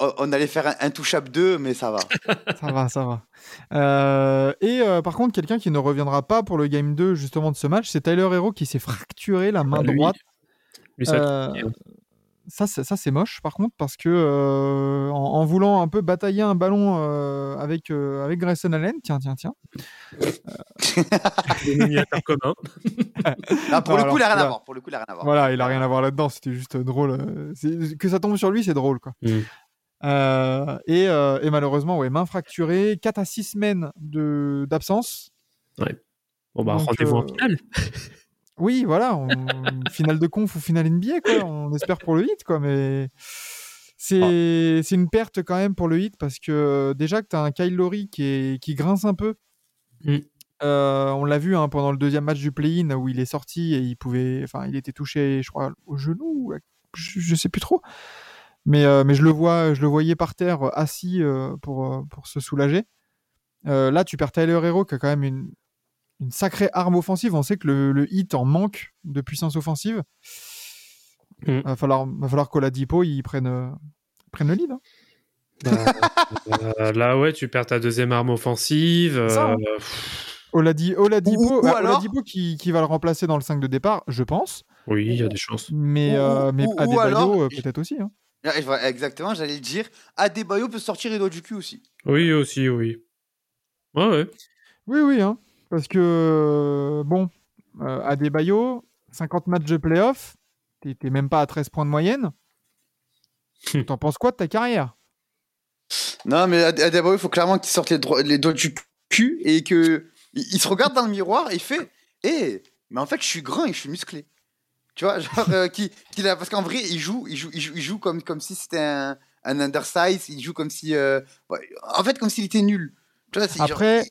On- On allait faire un, un touch-up 2, mais ça va. Ça va, ça va. Euh, et euh, par contre, quelqu'un qui ne reviendra pas pour le game 2 justement de ce match, c'est Tyler Hero qui s'est fracturé la main Ah, lui, droite. Lui, ça va Euh, hein. ça, c'est- ça c'est moche par contre parce que euh, en, en voulant un peu batailler un ballon euh, avec euh, avec Grayson Allen, tiens tiens tiens. Commun. Pour Non, le coup, il a rien alors, à voir. Pour le coup, il a rien à voir. Voilà, il a rien à voir là-dedans, c'était juste drôle. Que ça tombe sur lui, c'est drôle quoi. Mm. Euh, et, euh, et malheureusement, ouais, main fracturée, 4 à 6 semaines d'absence. Bon, bah, rendez-vous en euh, finale. Oui, voilà, on- finale de conf ou finale NBA, quoi. On espère pour le hit, quoi. Mais c'est c'est une perte quand même pour le hit parce que déjà que tu as un Kyle Lowry qui, est, qui grince un peu. Mm. Euh, on l'a vu hein, pendant le deuxième match du play-in où il est sorti et il pouvait, enfin, il était touché, je crois, au genou, je, je sais plus trop. Mais, euh, mais je le vois, je le voyais par terre euh, assis euh, pour, pour se soulager. Euh, là, tu perds Tyler Hero qui a quand même une, une sacrée arme offensive. On sait que le, le hit en manque de puissance offensive. Mm. Va falloir, va falloir qu'Oladipo il prenne, euh, prenne le lead. hein. Bah, euh, là, ouais, tu perds ta deuxième arme offensive. Ça, euh, hein. Oladi, Oladipo, Ou- ou alors- Oladipo qui, qui va le remplacer dans le 5 de départ, je pense. oui, il y a des chances. Mais, Ou- euh, mais ou- ou Adebayo, alors- peut-être aussi. hein. Vois- Exactement, j'allais le dire. Adebayo peut sortir les doigts du cul aussi. Oui, aussi, oui. Ouais, ouais. Oui, oui, hein. parce que, euh, bon, euh, Adebayo, 50 matchs de playoff, t'es même pas à 13 points de moyenne. T'en penses quoi de ta carrière? Non, mais Ade- Adebayo, il faut clairement qu'il sorte les, les doigts du cul et que il, il se regarde dans le miroir et il fait Eh, mais en fait, je suis grand et je suis musclé. Tu vois, genre, euh, qui, qu'il a, parce qu'en vrai, il joue, il joue, il joue, il joue comme, comme si c'était un, un undersize, il joue comme si. euh, en fait, comme s'il était nul. Tu vois, c'est genre- Après,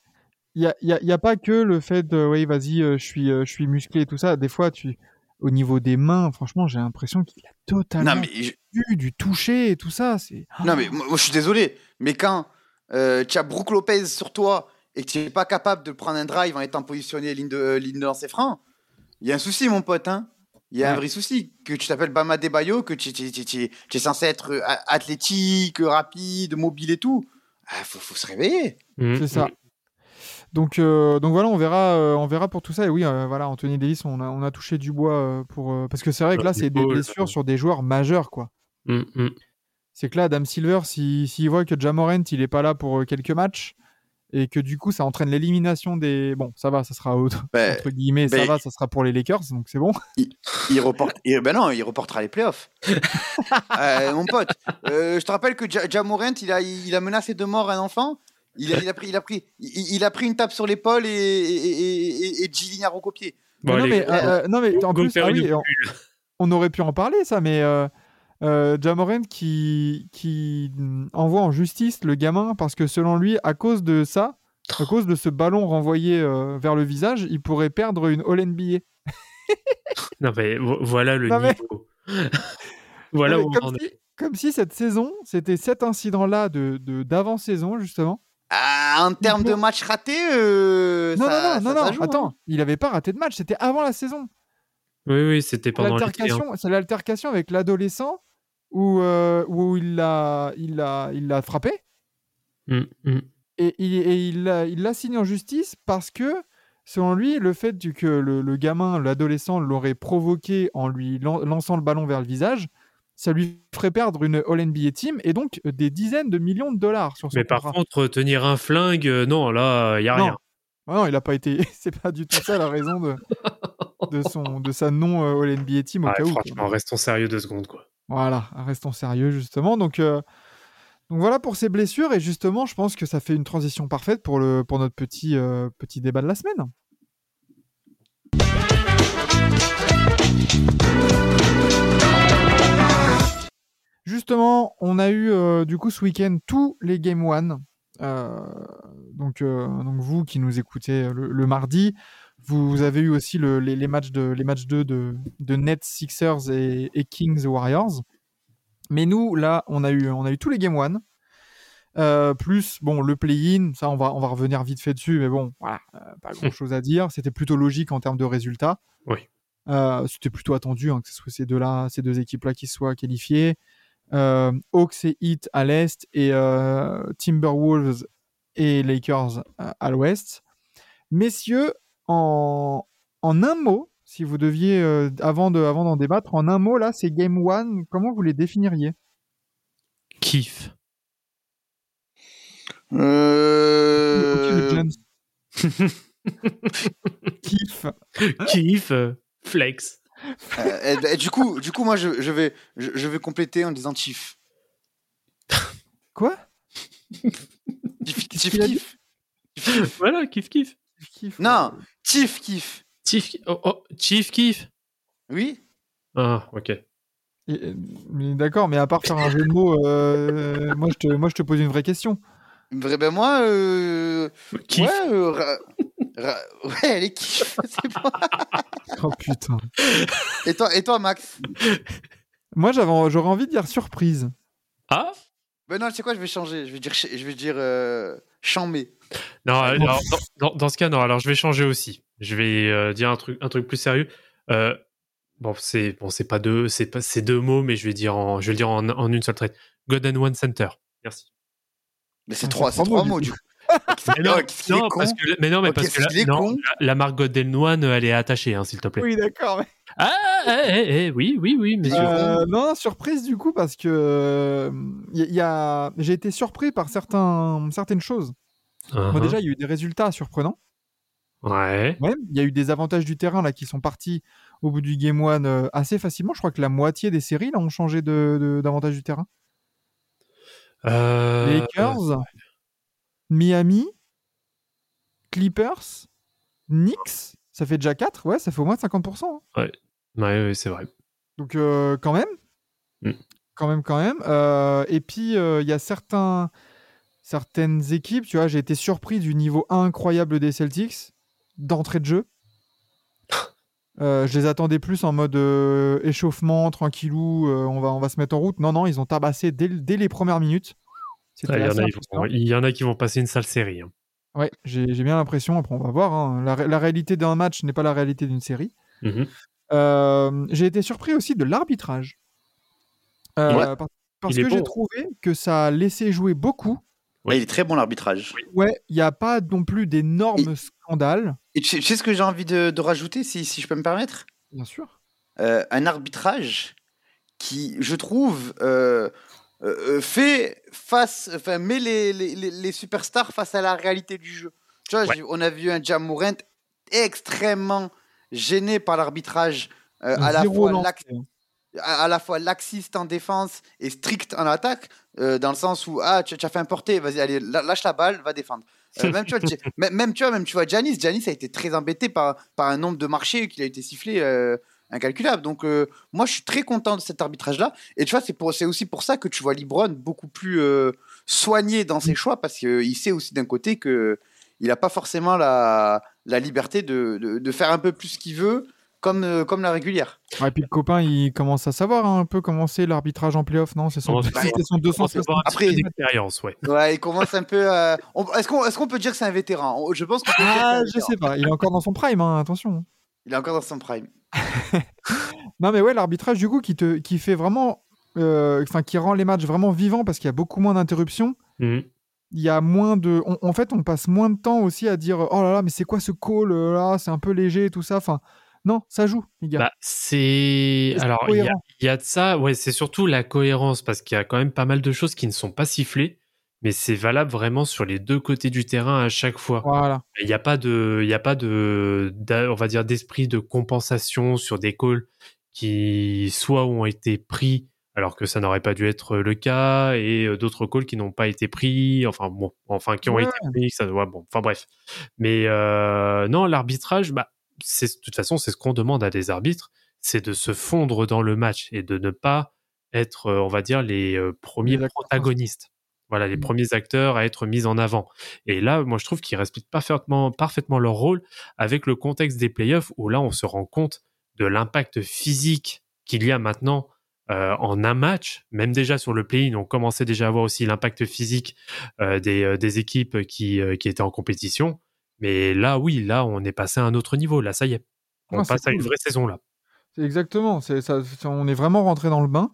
il n'y a, y a- y a pas que le fait de, oui, vas-y, euh, je suis, je suis musclé et tout ça. Des fois, tu, au niveau des mains, franchement, j'ai l'impression qu'il a totalement non, mais je- vu du toucher et tout ça. C'est Non, mais moi, moi, je suis désolé, mais quand euh, tu as Brook Lopez sur toi et que tu n'es pas capable de prendre un drive en étant positionné ligne de, ligne de lancer franc, il y a un souci, mon pote. Hein. Il y a un vrai souci. Que tu t'appelles Bama Debayo, que tu, tu- tu- tu- tu es censé être euh, a- athlétique, rapide, mobile et tout. Il faut, faut se réveiller. Mm, c'est ça. mm. Donc, euh, donc voilà, on verra, euh, on verra pour tout ça. Et oui, euh, voilà, Anthony Davis, on a, on a touché du bois euh, pour, euh, parce que c'est vrai que là, c'est des blessures sur des joueurs majeurs, quoi. Mm. C'est que là, Adam Silver, s'il s'il voit que Jamorant, il est pas là pour quelques matchs et que du coup, ça entraîne l'élimination des. Bon, ça va, ça sera autre. Ben, entre guillemets, ça ben- va, ça sera pour les Lakers, donc c'est bon. il reporte. il- ben non, il reportera les playoffs. Euh, mon pote, euh, je te rappelle que Ja- Jamorant, il a, il a menacé de mort un enfant. Il a, il a pris, il a pris, il, il a pris une tape sur l'épaule et, et, et, et, a recopié. Bon, non, mais, euh, euh, non, mais en plus, ah oui, on, on aurait pu en parler, ça, mais euh, qui, qui envoie en justice le gamin parce que selon lui, à cause de ça, à cause de ce ballon renvoyé euh, vers le visage, il pourrait perdre une All NBA. Non, mais vo- voilà le Non, mais- niveau. voilà Non, où on en comme, est. si, comme si cette saison, c'était cet incident-là de, de- d'avant-saison, justement. Ah, en termes de match raté, euh, Non, ça, non, non, ça- non, ça non, joue, hein. attends, il n'avait pas raté de match, c'était avant la saison. Oui, oui, c'était pendant. L'altercation, c'est l'altercation avec l'adolescent où, euh, où il l'a il l'a- il l'a frappé. Mm, mm. et il, et il l'a signé en justice parce que, selon lui, le fait que le, le gamin, l'adolescent, l'aurait provoqué en lui lan- lançant le ballon vers le visage, ça lui ferait perdre une All-NBA team et donc euh, des dizaines de millions de dollars sur son Mais par contrat. contre, tenir un flingue, euh, non, là, il y a Non. rien. Ah non, il a pas été. C'est pas du tout ça la raison de, de, son, de sa non All-NBA team au Ouais, cas où. quoi. franchement, restons sérieux deux secondes, quoi. Voilà, restons sérieux justement. Donc, euh, donc voilà pour ces blessures et justement, je pense que ça fait une transition parfaite pour, notre petit, euh, petit débat de la semaine. Justement, on a eu euh, du coup ce week-end tous les Game One. Donc, vous qui nous écoutez le mardi, vous, avez eu aussi le- les, les matchs de les matchs 2 de, de Nets, Sixers et, et Kings Warriors. Mais nous, là, on a eu, on a eu tous les Game One. Euh, plus bon le play-in, ça on va, on va revenir vite fait dessus, mais bon, voilà, euh, pas grand chose à dire. C'était plutôt logique en termes de résultats. Oui. Euh, C'était plutôt attendu hein, que ce soit ces deux-là, ces deux équipes-là qui soient qualifiées. Hawks et Heat à l'est et Timberwolves et Lakers à l'ouest. Messieurs, en, en un mot, si vous deviez, euh, avant de, avant d'en débattre, en un mot, là, c'est Game One, comment vous les définiriez? Kiff. Euh. Kiff. Kiff. euh, Flex. euh, et- et du coup, du coup, moi, je, je vais, je, je vais compléter en disant Chief. Quoi? Chief, kiff. Voilà, kiff, kiff. Kiff. Non, Chief kiff. Chief, oh, oh, Chief kiff. Oui. Ah, ok. Mais d'accord, mais à part faire un jeu de mots, euh, moi, je te, moi je te pose une vraie question. Vrai, ben moi, euh, Kiff. ouais, euh, ra- ra- ouais, elle est kiff. c'est bon. Oh putain. Et toi, et toi, Max? Moi j'avais, j'aurais envie de dire surprise. Ah? Ben non, tu sais quoi, je vais changer. Je vais dire, je vais dire euh, chambé. Non, alors, dans, dans- dans ce cas, non. Alors, je vais changer aussi. Je vais euh, dire un truc, un truc plus sérieux. Euh, bon, c'est bon, c'est pas deux, c'est pas c'est deux mots, mais je vais dire en, je vais le dire en, en une seule traite. God and One Center. Merci. Mais c'est Ah, trois, c'est c'est trois mots, du coup. Mais non, est con. parce que, mais non, mais Ok, parce que qu'est-ce qu'il la, non, con. la, la marque God and One, elle est attachée, hein, s'il te plaît. Oui, d'accord. mais- Ah, eh, eh, eh, oui, oui, oui, mais Euh, non, surprise du coup parce que euh, y, y a, j'ai été surpris par certains, certaines choses. Moi Uh-huh. déjà, il y a eu des résultats surprenants. Ouais. Ouais, il y a eu des avantages du terrain là qui sont partis au bout du game one euh, assez facilement. Je crois que la moitié des séries là ont changé de, de- d'avantage du terrain. Euh, Lakers, Miami, Clippers, Knicks, ça fait déjà 4, ouais, ça fait au moins 50%. hein. Ouais, ouais, c'est vrai. Donc euh, quand même, Mm. quand même, quand même. Euh, et puis euh, il y a certains, certaines équipes, tu vois, j'ai été surpris du niveau incroyable des Celtics d'entrée de jeu. Euh, je les attendais plus en mode euh, échauffement, tranquillou, euh, on, va, on va se mettre en route. Non, non, ils ont tabassé dès, dès les premières minutes. Ah, Il y, en a, ils impressionnant. vont- il y en a qui vont passer une sale série. hein. Ouais, j'ai j'ai bien l'impression. Après, on va voir. hein. La, ré- la réalité d'un match n'est pas la réalité d'une série. Mhm. Euh, j'ai été surpris aussi de l'arbitrage. Euh, Ouais. Parce que j'ai trouvé que ça a laissé jouer beaucoup. Ouais, il est très bon l'arbitrage. Ouais, il n'y a pas non plus d'énormes scandales. Et tu sais, tu sais ce que j'ai envie de, de rajouter, si, si je peux me permettre? Bien sûr. Euh, Un arbitrage qui, je trouve, euh, euh, euh, fait face, enfin, met les, les, les- les superstars face à la réalité du jeu. Tu vois, Ouais. on a vu un Jamorant extrêmement gêné par l'arbitrage, euh, à, la fois lancé. lax- à, à la fois laxiste en défense et strict en attaque, euh, dans le sens où ah tu, tu as fait un porté, vas-y allez la- lâche la balle, va défendre. Euh, même tu vois, même, même, tu vois même tu vois Giannis, Giannis a été très embêté par par un nombre de marchés qu'il a été sifflé euh, incalculable. Donc euh, moi je suis très content de cet arbitrage là et tu vois c'est pour c'est aussi pour ça que tu vois LeBron beaucoup plus euh, soigné dans ses choix parce qu'il sait aussi d'un côté que il n'a pas forcément la, la liberté de, de, de faire un peu plus ce qu'il veut comme, euh, comme la régulière. Ouais, et puis le copain, il commence à savoir hein, un peu comment c'est l'arbitrage en playoff, non? C'est son, c'était son On va avoir un 260. petit peu Après- d'expérience, ouais. Ouais, il commence un peu à... on- Est-ce qu'on est qu'on peut dire que c'est un vétéran? Je pense qu'on peut dire que c'est Ah, un je sais pas. Il est encore dans son prime, hein, attention. Il est encore dans son prime. Non, mais ouais, l'arbitrage, du coup, qui, te, qui fait vraiment. euh, Enfin, qui rend les matchs vraiment vivants parce qu'il y a beaucoup moins d'interruptions. Mhm. il y a moins de. on- en fait, on passe moins de temps aussi à dire oh là là, mais c'est quoi ce call euh, là C'est un peu léger et tout ça. Enfin, Non, ça joue, les gars. Bah, c'est. Alors, il y, y a de ça, ouais, c'est surtout la cohérence, parce qu'il y a quand même pas mal de choses qui ne sont pas sifflées, mais c'est valable vraiment sur les deux côtés du terrain à chaque fois. Voilà. Il n'y a pas de, il y a pas de, on va dire, d'esprit de compensation sur des calls qui soit ont été pris alors que ça n'aurait pas dû être le cas et euh, d'autres calls qui n'ont pas été pris, enfin bon, enfin qui ont Ouais. été pris, ça, ouais, bon, enfin bref. Mais euh, non, l'arbitrage, bah, c'est de toute façon, c'est ce qu'on demande à des arbitres, c'est de se fondre dans le match et de ne pas être, euh, on va dire, les premiers protagonistes. Voilà, les Mm. premiers acteurs à être mis en avant. Et là, moi, je trouve qu'ils respectent parfaitement, parfaitement leur rôle avec le contexte des playoffs où là, on se rend compte de l'impact physique qu'il y a maintenant euh, en un match. Même déjà sur le play-in, on commençait déjà à voir aussi l'impact physique euh, des, euh, des équipes qui, qui étaient en compétition. Mais là, oui, là, on est passé à un autre niveau. Là, ça y est. On Ah, passe à une vraie saison là. Exactement. Ça. On est vraiment rentré dans le bain.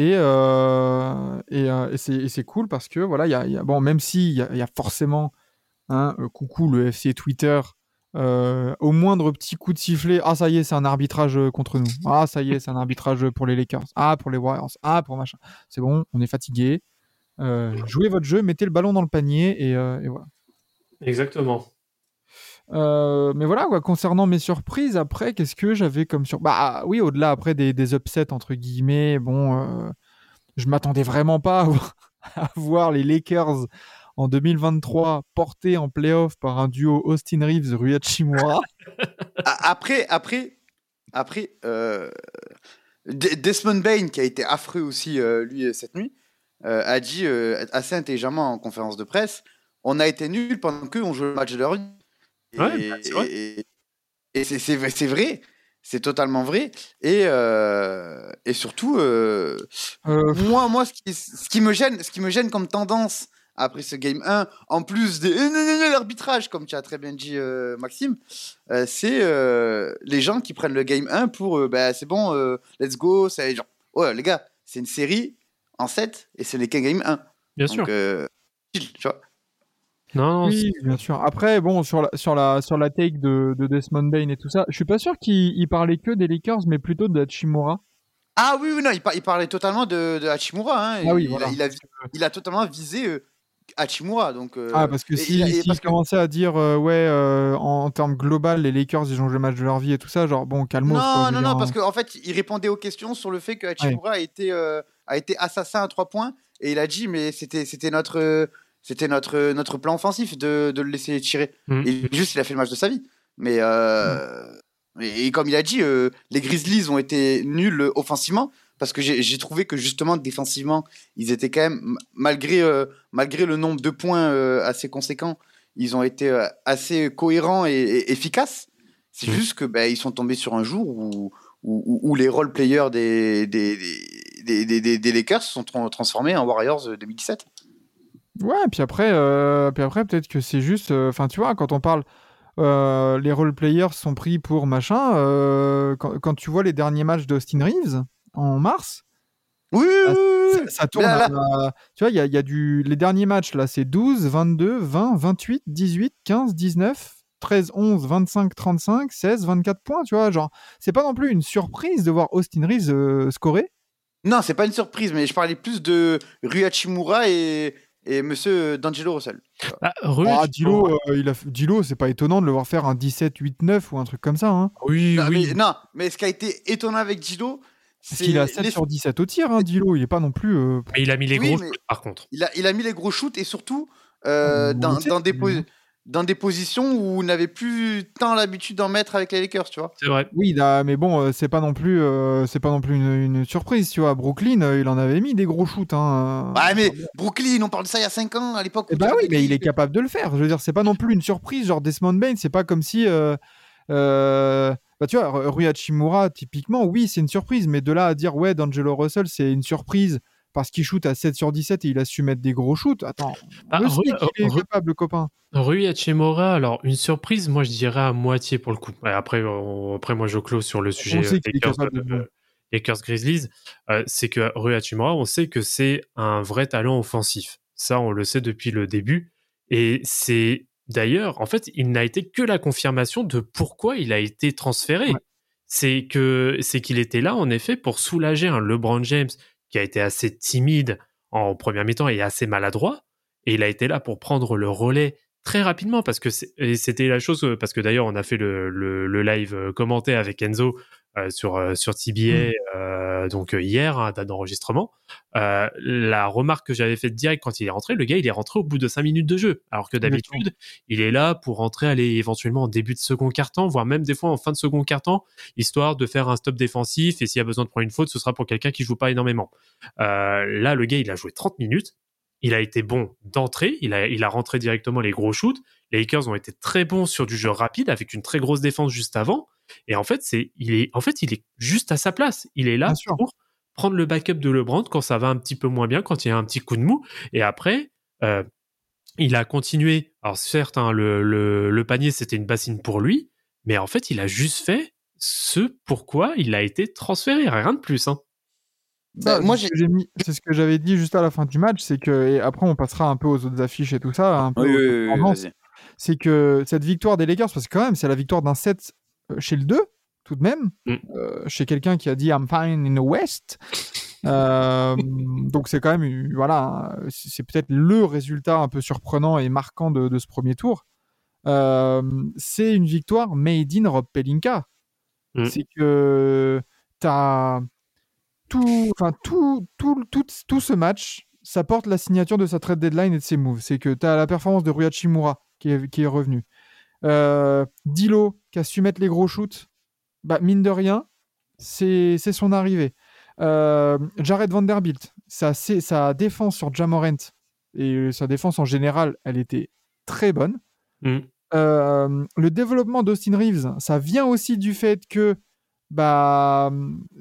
Et, euh, euh, et c'est cool parce que voilà, bon, même si il y a, y a forcément, hein, euh, coucou le FC Twitter, au moindre petit coup de sifflet, ah ça y est, c'est un arbitrage contre nous. Ah ça y est, c'est un arbitrage pour les Lakers. Ah pour les Warriors. Ah pour machin. C'est bon, on est fatigué. Jouez votre jeu, mettez le ballon dans le panier et voilà. Exactement. Euh, mais voilà, quoi, concernant mes surprises, après, qu'est-ce que j'avais comme sur... Bah oui, au-delà après des, des upsets, entre guillemets, bon, euh, je m'attendais vraiment pas à voir, à voir les Lakers en 2023 portés en playoff par un duo Austin Reeves Rui Hachimura. Après, après, après, euh, De- Desmond Bain, qui a été affreux aussi, euh, lui, cette nuit, euh, a dit euh, assez intelligemment en conférence de presse on a été nuls pendant qu'eux ont joué le match de leur vie. Et, Ouais, c'est vrai. et- et c'est- vrai, totalement vrai. Et, euh, et surtout, euh, Euh, moi, moi ce, qui, ce, qui me gêne, ce qui me gêne comme tendance après ce game 1, en plus de l'arbitrage, comme tu as très bien dit, euh, Maxime, euh, c'est euh, les gens qui prennent le game 1 pour euh, bah, c'est bon, euh, let's go. C'est genre, ouais, les gars, c'est une série en 7 et ce n'est qu'un game 1. Bien Donc, sûr. euh, tu vois. Non, non, oui, bien sûr. Après, bon, sur la, sur la, sur la take de, de Desmond Bain et tout ça, je suis pas sûr qu'il il parlait que des Lakers, mais plutôt de Hachimura. Ah oui, oui, non, il, par- il parlait totalement de, de Hachimura. hein. Ah oui, il, voilà. a, il, a, il a totalement visé euh, Hachimura. Donc, euh, Ah, parce que si, s'il parce que- commençait à dire, euh, ouais, euh, en, en termes global, les Lakers, ils ont joué le match de leur vie et tout ça, genre, bon, calmos. quoi, Non, non, non, dire, parce hein. qu'en fait, il répondait aux questions sur le fait que Hachimura a, été, euh, a été assassin à trois points. Et il a dit, mais c'était c'était notre, euh, c'était notre, notre plan offensif de, de le laisser tirer. Mhm. Et juste, il a fait le match de sa vie. Mais, euh, et, et comme il a dit, euh, les Grizzlies ont été nuls offensivement. Parce que j'ai trouvé que justement, défensivement, ils étaient quand même, malgré, euh, malgré le nombre de points assez conséquent, ils ont été assez cohérents et, et efficaces. C'est Mhm. juste que bah, ils sont tombés sur un jour où, où, les role players des, des, des, des, des- Lakers se sont tran- transformés en Warriors euh, 2017. Ouais, puis après, euh, puis après peut-être que c'est juste. Enfin, tu vois, quand on parle. euh, les role players sont pris pour machin. euh, quand, quand tu vois les derniers matchs d'Austin Reeves en mars, Oui, oui, oui, oui, ça, oui. ça tourne. là, à- tu vois, il y a, il y a du. Les derniers matchs là, c'est 12, 22, 20, 28, 18, 15, 19, 13, 11, 25, 35, 16, 24 points. Tu vois, genre, c'est pas non plus une surprise de voir Austin Reeves euh, scorer. Non, c'est pas une surprise, mais je parlais plus de Rui Hachimura et, et monsieur D'Angelo Russell. Ah, Rui, Ah, Dilo, euh, il a fait- Dilo, c'est pas étonnant de le voir faire un 17, 8, 9 ou un truc comme ça. Hein. Oui, Non, oui. mais, non, mais ce qui a été étonnant avec Dilo, Parce c'est qu'il a 7 les- sur 17 au tir, hein, Dilo. Il est pas non plus. euh, Mais il a mis les Oui, gros shoots, par contre. il, a, il a mis les gros shoots et surtout euh, On dans, des posi- dans des positions où on n'avait plus tant l'habitude d'en mettre avec les Lakers, tu vois. C'est vrai. Oui, mais bon, euh, c'est pas non plus, euh, c'est pas non plus une, une surprise, tu vois. Brooklyn, euh, il en avait mis des gros shoots. Hein. Ouais, mais Brooklyn, on parle de ça il y a 5 ans, à l'époque. où Eh bah oui, mais il est capable de le faire. Je veux dire, c'est pas non plus une surprise, genre Desmond Bain. C'est pas comme si, euh, euh, bah tu vois, Ru- Rui Hachimura, typiquement, oui, c'est une surprise, mais de là à dire ouais, D'Angelo Russell, c'est une surprise parce qu'il shoot à 7 sur 17 et il a su mettre des gros shoots. Attends, Ah, on le sait Ru- qu'il est capable, le copain. Rui Hachimura, alors une surprise, moi je dirais à moitié pour le coup. Après, on- après moi je close sur le sujet Lakers, euh, Lakers Grizzlies. Euh, c'est que Rui Hachimura, on sait que c'est un vrai talent offensif. Ça, on le sait depuis le début. Et c'est d'ailleurs, en fait, il n'a été que la confirmation de pourquoi il a été transféré. Ouais. c'est que c'est qu'il était là en effet pour soulager un LeBron James qui a été assez timide en première mi-temps et assez maladroit, et il a été là pour prendre le relais très rapidement parce que c'était la chose parce que d'ailleurs on a fait le, le, le live euh, commenté avec Enzo sur euh, sur TBA euh, donc euh, hier hein, date d'enregistrement euh, la remarque que j'avais faite direct quand il est rentré le gars il est rentré au bout de 5 minutes de jeu. Alors que d'habitude il est là pour rentrer aller éventuellement en début de second quart-temps voire même des fois en fin de second quart-temps histoire de faire un stop défensif. Et s'il y a besoin de prendre une faute ce sera pour quelqu'un qui joue pas énormément. Euh, là le gars il a joué 30 minutes. Il a été bon d'entrée, il a, il a rentré directement les gros shoots. Les Lakers ont été très bons sur du jeu rapide avec une très grosse défense juste avant. Et en fait, c'est, il est, en fait, il est juste à sa place. Il est là Bien sûr. pour prendre le backup de LeBron quand ça va un petit peu moins bien, quand il y a un petit coup de mou. Et après, euh, il a continué. Alors certes, hein, le, le, le panier c'était une bassine pour lui, mais en fait, il a juste fait ce pourquoi il a été transféré, rien de plus. Hein. Bah, Ça, moi, c'est j'ai. ce que j'ai mis- c'est ce que j'avais dit juste à la fin du match, c'est que et après on passera un peu aux autres affiches et tout ça, un peu Oui, oui, oui. C'est que cette victoire des Lakers, parce que quand même c'est la victoire d'un set euh, chez le 2 tout de même, Mm. euh, chez quelqu'un qui a dit I'm fine in the West. Euh, donc c'est quand même voilà, c'est c'est peut-être le résultat un peu surprenant et marquant de, de ce premier tour. Euh, c'est une victoire made in Rob Pelinka. Mm. C'est que t'as tout, enfin tout, tout, tout, tout ce match, ça porte la signature de sa trade deadline et de ses moves. C'est que tu as la performance de Rui Hachimura qui est, qui est revenu. Euh, Dilo qui a su mettre les gros shoots. Bah, mine de rien, c'est son arrivée. Euh, Jared Vanderbilt, sa, sa défense sur Jamorant et sa défense en général, elle était très bonne. Mm. Euh, le développement d'Austin Reeves, ça vient aussi du fait que bah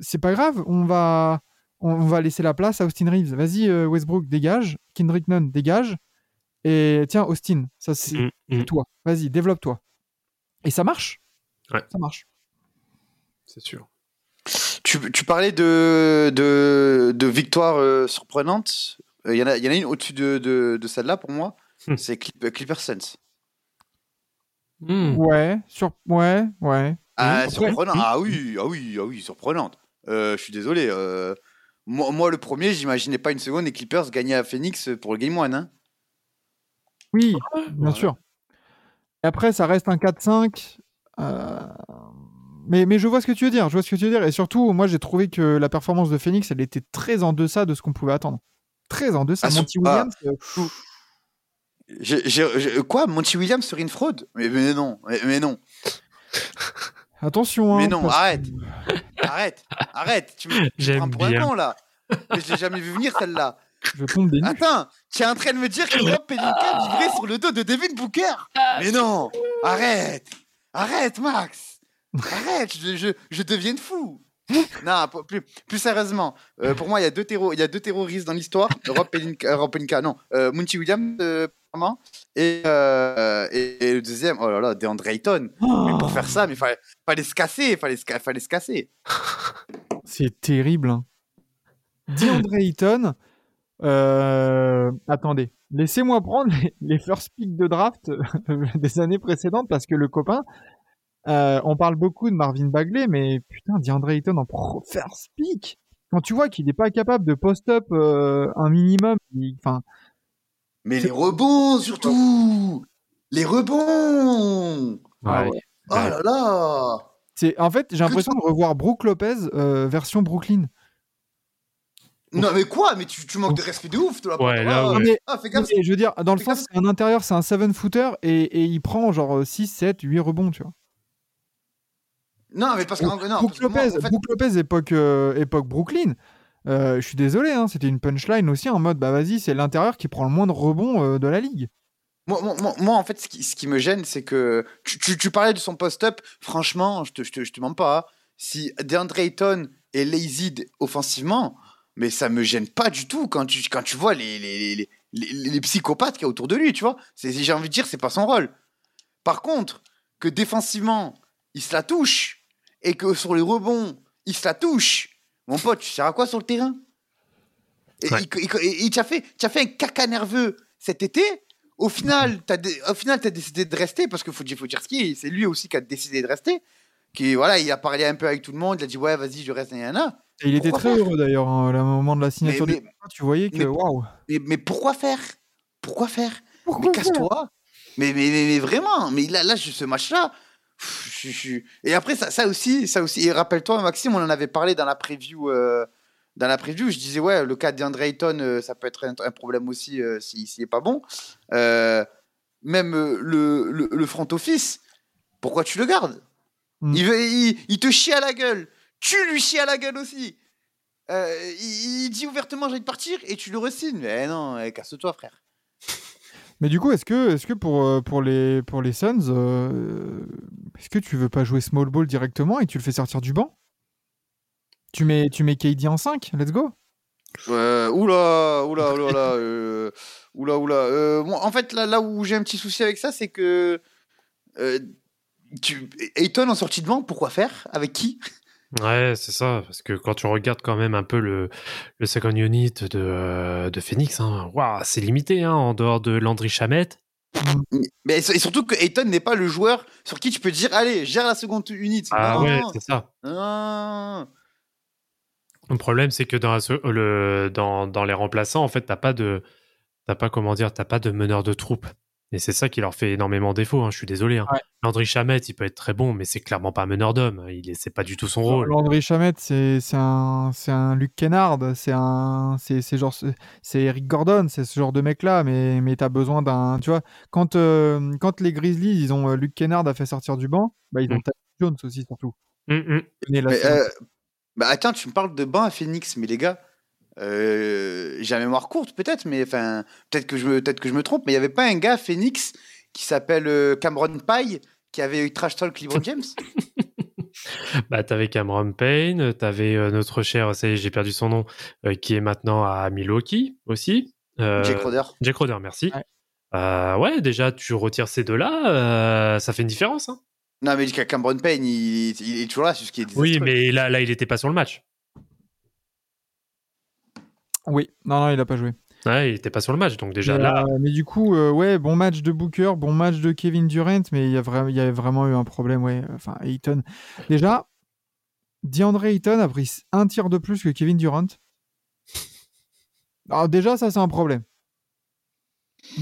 c'est pas grave, on va on va laisser la place à Austin Reeves. Vas-y Westbrook dégage, Kendrick Nunn dégage et tiens Austin, ça c'est Mm, mm. c'est toi. Vas-y, développe-toi. Et ça marche? Ouais. Ça marche. C'est sûr. Tu, tu parlais de, de, de victoires euh, surprenantes. Il y, en a- y en a une au-dessus de, de, de celle-là pour moi. Hmm. C'est Clip, euh, Clipper Sense. Mm. Ouais, sur ouais, ouais. Ah, Après, surprenant. oui. Ah oui, ah oui, ah oui, surprenante. Euh, je suis désolé. euh, moi, moi, le premier, j'imaginais pas une seconde les Clippers gagner à Phoenix pour le Game One. Hein. Oui, bien Ouais. sûr. Et après, ça reste un 4-5. euh, Mais, mais je vois ce que tu veux dire. Je vois ce que tu veux dire. Et surtout, moi, j'ai trouvé que la performance de Phoenix, elle était très en deçà de ce qu'on pouvait attendre. Très en deçà. Ah, Monty Williams, euh, quoi Monty Williams serait une fraude? Mais, mais non, mais, mais non, attention. mais hein, non, parce- arrête, arrête, arrête. Tu me, prends pour un bien. con là. Mais je l'ai jamais vu venir celle-là. Je tombe des. Attends, tu es en train de me dire que Rob Pelinka vivrait sur le dos de Devin Booker Mais non Arrête Arrête, Max Arrête, je, je, je deviens fou non, plus, plus sérieusement, euh, pour moi, il y, a deux terro- il y a deux terroristes dans l'histoire. Rob Pelinka, euh, Rob Pelinka, non, euh, Monty Williams, euh, et, euh, et, et le deuxième, oh là là, DeAndre Ayton. Mais pour faire ça, mais fallait, fallait se casser, fallait fallait se casser. C'est terrible. hein. DeAndre Ayton. euh, Attendez, laissez-moi prendre les, les first picks de draft des années précédentes parce que le copain, euh, on parle beaucoup de Marvin Bagley, mais putain, DeAndre Ayton en pro first pick. Quand tu vois qu'il n'est pas capable de post-up euh, un minimum, enfin, Mais les rebonds, surtout Les rebonds Ah Ouais. ouais. Oh là là c'est en fait, j'ai l'impression de revoir Brook Lopez euh, version Brooklyn. Non, mais quoi? Mais tu, tu manques de respect de ouf, toi. Ouais, là, Ah, ouais. Mais- Ah, fais gaffe. Mais je veux dire, dans le sens, c'est un intérieur, c'est un 7-footer et, et il prend genre 6, 7, 8 rebonds, tu vois. Non, mais parce que. non, Brook parce que moi, Lopez, en fait, Brook Lopez époque, euh, époque Brooklyn. Euh, je suis désolé, hein, c'était une punchline aussi en mode bah vas-y, c'est l'intérieur qui prend le moins de rebonds euh, de la ligue. Moi, moi, moi- moi, en fait, ce qui, ce qui me gêne, c'est que tu, tu- tu parlais de son post-up. Franchement, je te, je te, je te mens pas. hein. Si DeAndre Ayton est lazy offensivement, mais ça me gêne pas du tout quand tu, quand tu vois les, les, les, les, les psychopathes qu'il y a autour de lui, tu vois. J'ai envie de dire, c'est pas son rôle. Par contre, que défensivement, il se la touche et que sur les rebonds, il se la touche, mon pote, tu sers à quoi sur le terrain? Et Ouais. il, il- il- il t'a fait, un caca nerveux cet été. Au final, final, t'as décidé de rester parce qu'il faut, dire- faut dire ce qui est. C'est lui aussi qui a décidé de rester. qui voilà, il a parlé un peu avec tout le monde, il a dit ouais, vas-y, je reste, nanana. Et il était Pourquoi très heureux d'ailleurs hein, au moment de la signature Mais- du contrat. Tu voyais que mais- waouh. Mais, mais pourquoi faire? Pourquoi faire? Pourquoi Mais casse-toi mais, mais, mais, mais vraiment, mais là, là ce match-là, pff, je, je- et après ça, ça aussi, ça aussi. Et rappelle-toi, Maxime, on en avait parlé dans la preview. euh, dans la preview, je disais ouais, le cas d'Andre Ayton, euh, ça peut être un, un problème aussi euh, s'il s'il est pas bon. Euh, même euh, le, le, le front office, pourquoi tu le gardes? Mm. il, veut, il, il te chie à la gueule. Tu lui chies à la gueule aussi. Euh, il, il dit ouvertement j'ai envie de partir et tu le resignes. Mais non, eh, casse-toi frère. Mais du coup, est-ce que, est-ce que pour, euh, pour, les, pour les Suns, euh, est-ce que tu veux pas jouer small ball directement et tu le fais sortir du banc? Tu mets, tu mets KD en 5, let's go. Euh, oula, oula, oula, oula, euh, oula. Euh, en fait, là, là où j'ai un petit souci avec ça, c'est que euh, tu... Ayton en sortie de banc, pourquoi faire? Avec qui? Ouais, c'est ça, parce que quand tu regardes quand même un peu le, le second unit de, euh, de Phoenix, hein, c'est limité hein, en dehors de Landry Chamette. Mais et surtout que Ayton n'est pas le joueur sur qui tu peux dire allez, gère la seconde unit. Ah non, ouais, c'est ça. non. Le problème, c'est que dans, la se- le, dans, dans les remplaçants, en fait, t'as pas de, t'as pas comment dire, t'as pas de meneur de troupe. Et c'est ça qui leur fait énormément défaut. hein, je suis désolé. Hein. Ouais. Landry Chamette, il peut être très bon, mais c'est clairement pas un meneur d'homme. Il est, c'est pas du tout son rôle. Landry Chamette, c'est c'est un, c'est un Luc Kennard, c'est un, c'est c'est genre, c'est- Eric Gordon, c'est ce genre de mec-là, mais, mais t'as besoin d'un, tu vois, quand, euh, quand les Grizzlies, ils ont euh, Luc Kennard a fait sortir du banc, bah ils ont Mm. Tyus Jones aussi surtout. Hum, hum. Mais euh, bah attends, tu me parles de banc à Phoenix, mais les gars, euh, j'ai la mémoire courte peut-être, mais enfin, peut-être que je me, peut-être que je me trompe, mais il y avait pas un gars à Phoenix qui s'appelle euh, Cameron Pye qui avait eu trash talk LeBron James? Bah, t'avais Cameron Payne, t'avais euh, notre cher, ça y est, j'ai perdu son nom, euh, qui est maintenant à Milwaukee aussi. Euh, Jake Roder. Jack Roder, merci. Ouais. Euh, ouais, déjà, tu retires ces deux-là, euh, ça fait une différence. hein. Non, mais Cameron Payne, il, il est toujours là, c'est ce qui est Oui, mais là, là, il était pas sur le match. Oui, non, non, il a pas joué. Ouais, il était pas sur le match, donc déjà mais, là. euh, mais du coup, euh, ouais, bon match de Booker, bon match de Kevin Durant, mais il y a, il y a vraiment eu un problème, ouais. Enfin, Ayton. Déjà, DeAndre Ayton a pris un tir de plus que Kevin Durant. Alors, déjà, ça, c'est un problème.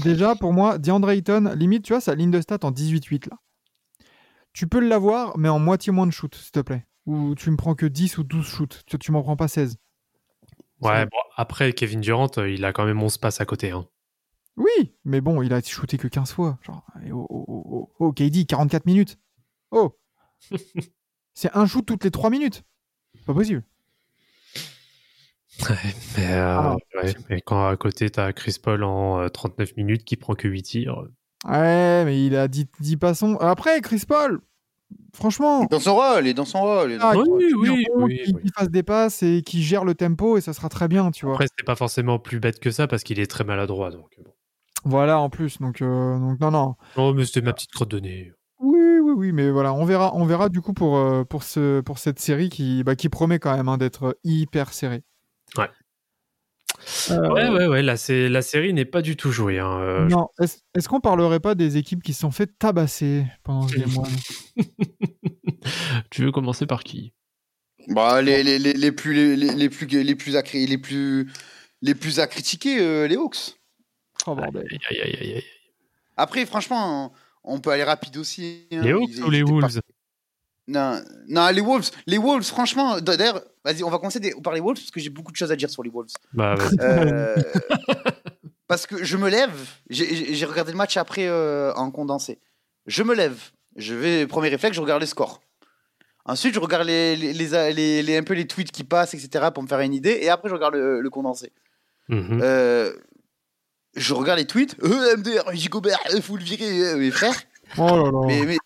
Déjà, pour moi, DeAndre Ayton, limite, tu vois, sa ligne de stats en 18-8, là. Tu peux l'avoir, mais en moitié moins de shoot, s'il te plaît. Ou tu me prends que 10 ou 12 shoots. Tu, tu m'en prends pas 16. Ouais, bon, après, Kevin Durant, euh, il a quand même 11 passes à côté. Hein. Oui, mais bon, il a shooté que 15 fois. Genre, oh, oh, oh, oh, oh, KD, 44 minutes. Oh C'est un shoot toutes les 3 minutes. Pas possible. Mais, euh, Ah. ouais, mais quand à côté, t'as Chris Paul en euh, 39 minutes qui prend que 8 tirs. euh, Ouais, mais il a 10, 10 passons. Après, Chris Paul, franchement, Dans son rôle, il est dans son rôle. dans- ah, Oui, qu'il oui, remonte, oui, qu'il oui. qu'il fasse des passes et qu'il gère le tempo et ça sera très bien, tu vois. Après, c'était pas forcément plus bête que ça parce qu'il est très maladroit. Donc, bon. Voilà, en plus. Donc, euh, donc non, non. Oh, mais c'était ma petite crotte de nez. Oui, oui, oui, mais voilà, on verra, on verra du coup pour, euh, pour, ce, pour cette série qui, bah, qui promet quand même hein, d'être hyper serrée. Ouais. Euh, Ouais, ouais, ouais, la, sé- la série n'est pas du tout jouée. hein, euh, Non, est-ce est-ce qu'on parlerait pas des équipes qui se sont fait tabasser pendant ce game one? Tu veux commencer par qui? Bah, les, les, les, les plus les, plus les plus à cri- les plus les plus à critiquer euh, les Hawks. Oh bordel. Aïe, aïe, aïe, aïe, aïe. Après, franchement, on peut aller rapide aussi. hein. Les Hawks Ils- ou les pas- Wolves? Non, non, les Wolves. Les Wolves, franchement, d'ailleurs, vas-y, on va commencer par les Wolves parce que j'ai beaucoup de choses à dire sur les Wolves. Bah, vas-y. Euh, parce que je me lève, j'ai- regardé le match après euh, en condensé. Je me lève, je vais, premier réflexe, je regarde les scores. Ensuite, je regarde les, les, les- les- les- un peu les tweets qui passent, etc., pour me faire une idée. Et après, je regarde le, le condensé. Mhm. Euh, je regarde les tweets. Euh, MDR, Rudy Gobert, il faut le virer, euh, mes frères. Oh là là. Mais, mais,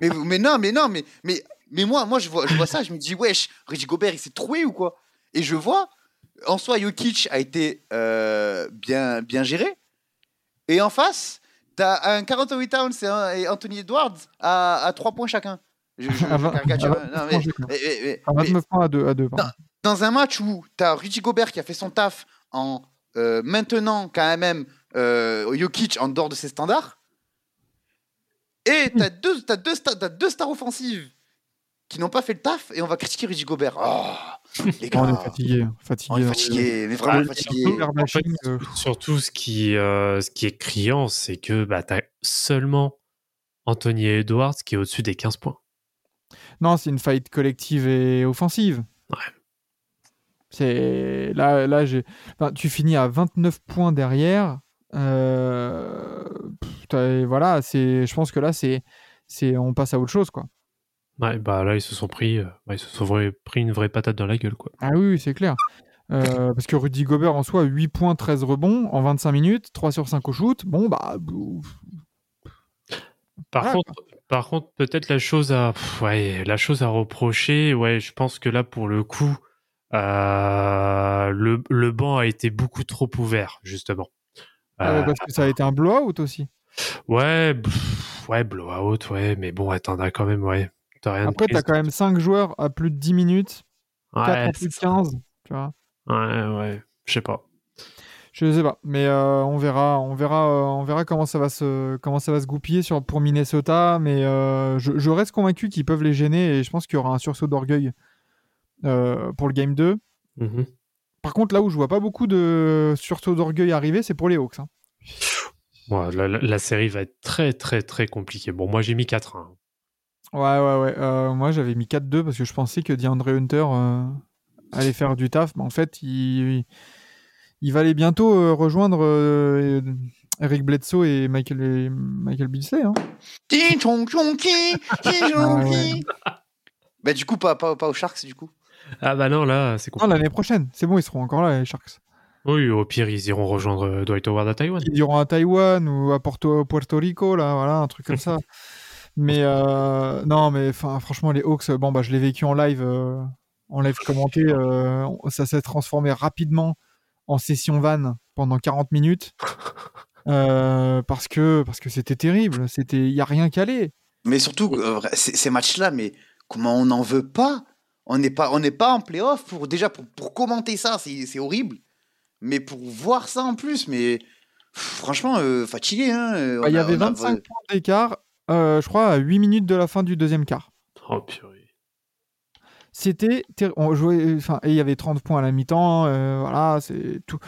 mais, mais non, mais non, mais, mais, mais moi, moi je, vois, je vois ça, je me dis, wesh, Rudy Gobert, il s'est troué ou quoi? Et je vois, en soi, Jokic a été euh, bien, bien géré. Et en face, t'as un 48 Towns et, Anthony Edwards à, à 3 points chacun. Je, je- À je vingt- caricature, à hein. 29 mais- points À mais 29 points à 2, à deux, pardon. dans un match où t'as Rudy Gobert qui a fait son taf en euh, maintenant quand même euh, Jokic en dehors de ses standards, et t'as deux, t'as deux, sta- t'as deux stars offensives qui n'ont pas fait le taf et on va critiquer Rudy Gobert. Oh, les gars, On est fatigué, fatigué. on est fatigué, mais vraiment fatigué. En fait, euh, Surtout, ce qui, euh, ce qui est criant, c'est que bah, tu as seulement Anthony Edwards qui est au-dessus des 15 points. Non, c'est une fight collective et offensive. Ouais. C'est là, là, j'ai. enfin, tu finis à 29 points derrière. Euh... pff, Voilà, c'est. Je pense que là, c'est, c'est, on passe à autre chose, quoi. Ouais, bah là, ils se sont pris, euh, ouais, ils se sont vrai- pris une vraie patate dans la gueule, quoi. Ah oui, c'est clair. Euh, parce que Rudy Gobert en soi, 8 points, 13 rebonds en 25 minutes, 3 sur 5 au shoot. Bon, bah. Par Voilà, contre, par contre, peut-être la chose à, pff, ouais, la chose à reprocher, ouais, je pense que là, pour le coup, le, le banc a été beaucoup trop ouvert, justement. Ah Euh, parce que ça a été un blowout aussi. ouais, pff, ouais, blowout, ouais, mais bon, attends, t'as quand même, ouais, rien Après, t'as quand même 5 joueurs à plus de 10 minutes, 4 Ouais, à plus de c'est- 15. Tu vois. Ouais, ouais, je sais pas. Je sais pas, mais euh, on verra, on verra, euh, on verra comment ça va se, comment ça va se goupiller sur pour Minnesota. Mais euh, je, je reste convaincu qu'ils peuvent les gêner et je pense qu'il y aura un sursaut d'orgueil pour le game 2. Mhm. Par contre, là où je vois pas beaucoup de sursaut d'orgueil arriver, c'est pour les Hawks. hein. Ouais, la, série va être très, très, très compliquée. Bon, moi, j'ai mis 4 1 Ouais, ouais, ouais. euh, moi, j'avais mis 4-2 parce que je pensais que DeAndre Hunter euh, allait faire du taf. Mais en fait, il, il va aller bientôt euh, rejoindre euh, Eric Bledsoe et Michael, et Michael Beasley. hein. Ah ouais. Bah du coup, pas, pas, pas aux Sharks du coup. Ah bah non, là, c'est Non, compliqué. l'année prochaine. C'est bon, ils seront encore là, les Sharks. Oui, au pire, ils iront rejoindre euh, Dwight Howard à Taïwan. Ils iront à Taïwan ou à Porto, Puerto Rico, là, voilà, un truc comme ça. Mais euh, non, mais franchement, les Hawks, bon, bah, je l'ai vécu en live, euh, en live commenté. euh, ça s'est transformé rapidement en session van pendant 40 minutes. euh, parce que parce que c'était terrible. C'était, il y a rien calé. Mais surtout, euh, ces matchs-là, mais comment on n'en veut pas? On n'est pas, on n'est pas en playoff pour déjà pour, pour commenter ça, c'est c'est horrible. Mais pour voir ça en plus, mais pff, franchement, euh, fatigué. Hein, euh, Bah, Il y avait on a- 25 points d'écart, euh, je crois, à 8 minutes de la fin du deuxième quart. Oh purée. C'était on jouait enfin et il y avait 30 points à la mi-temps euh, voilà c'est tout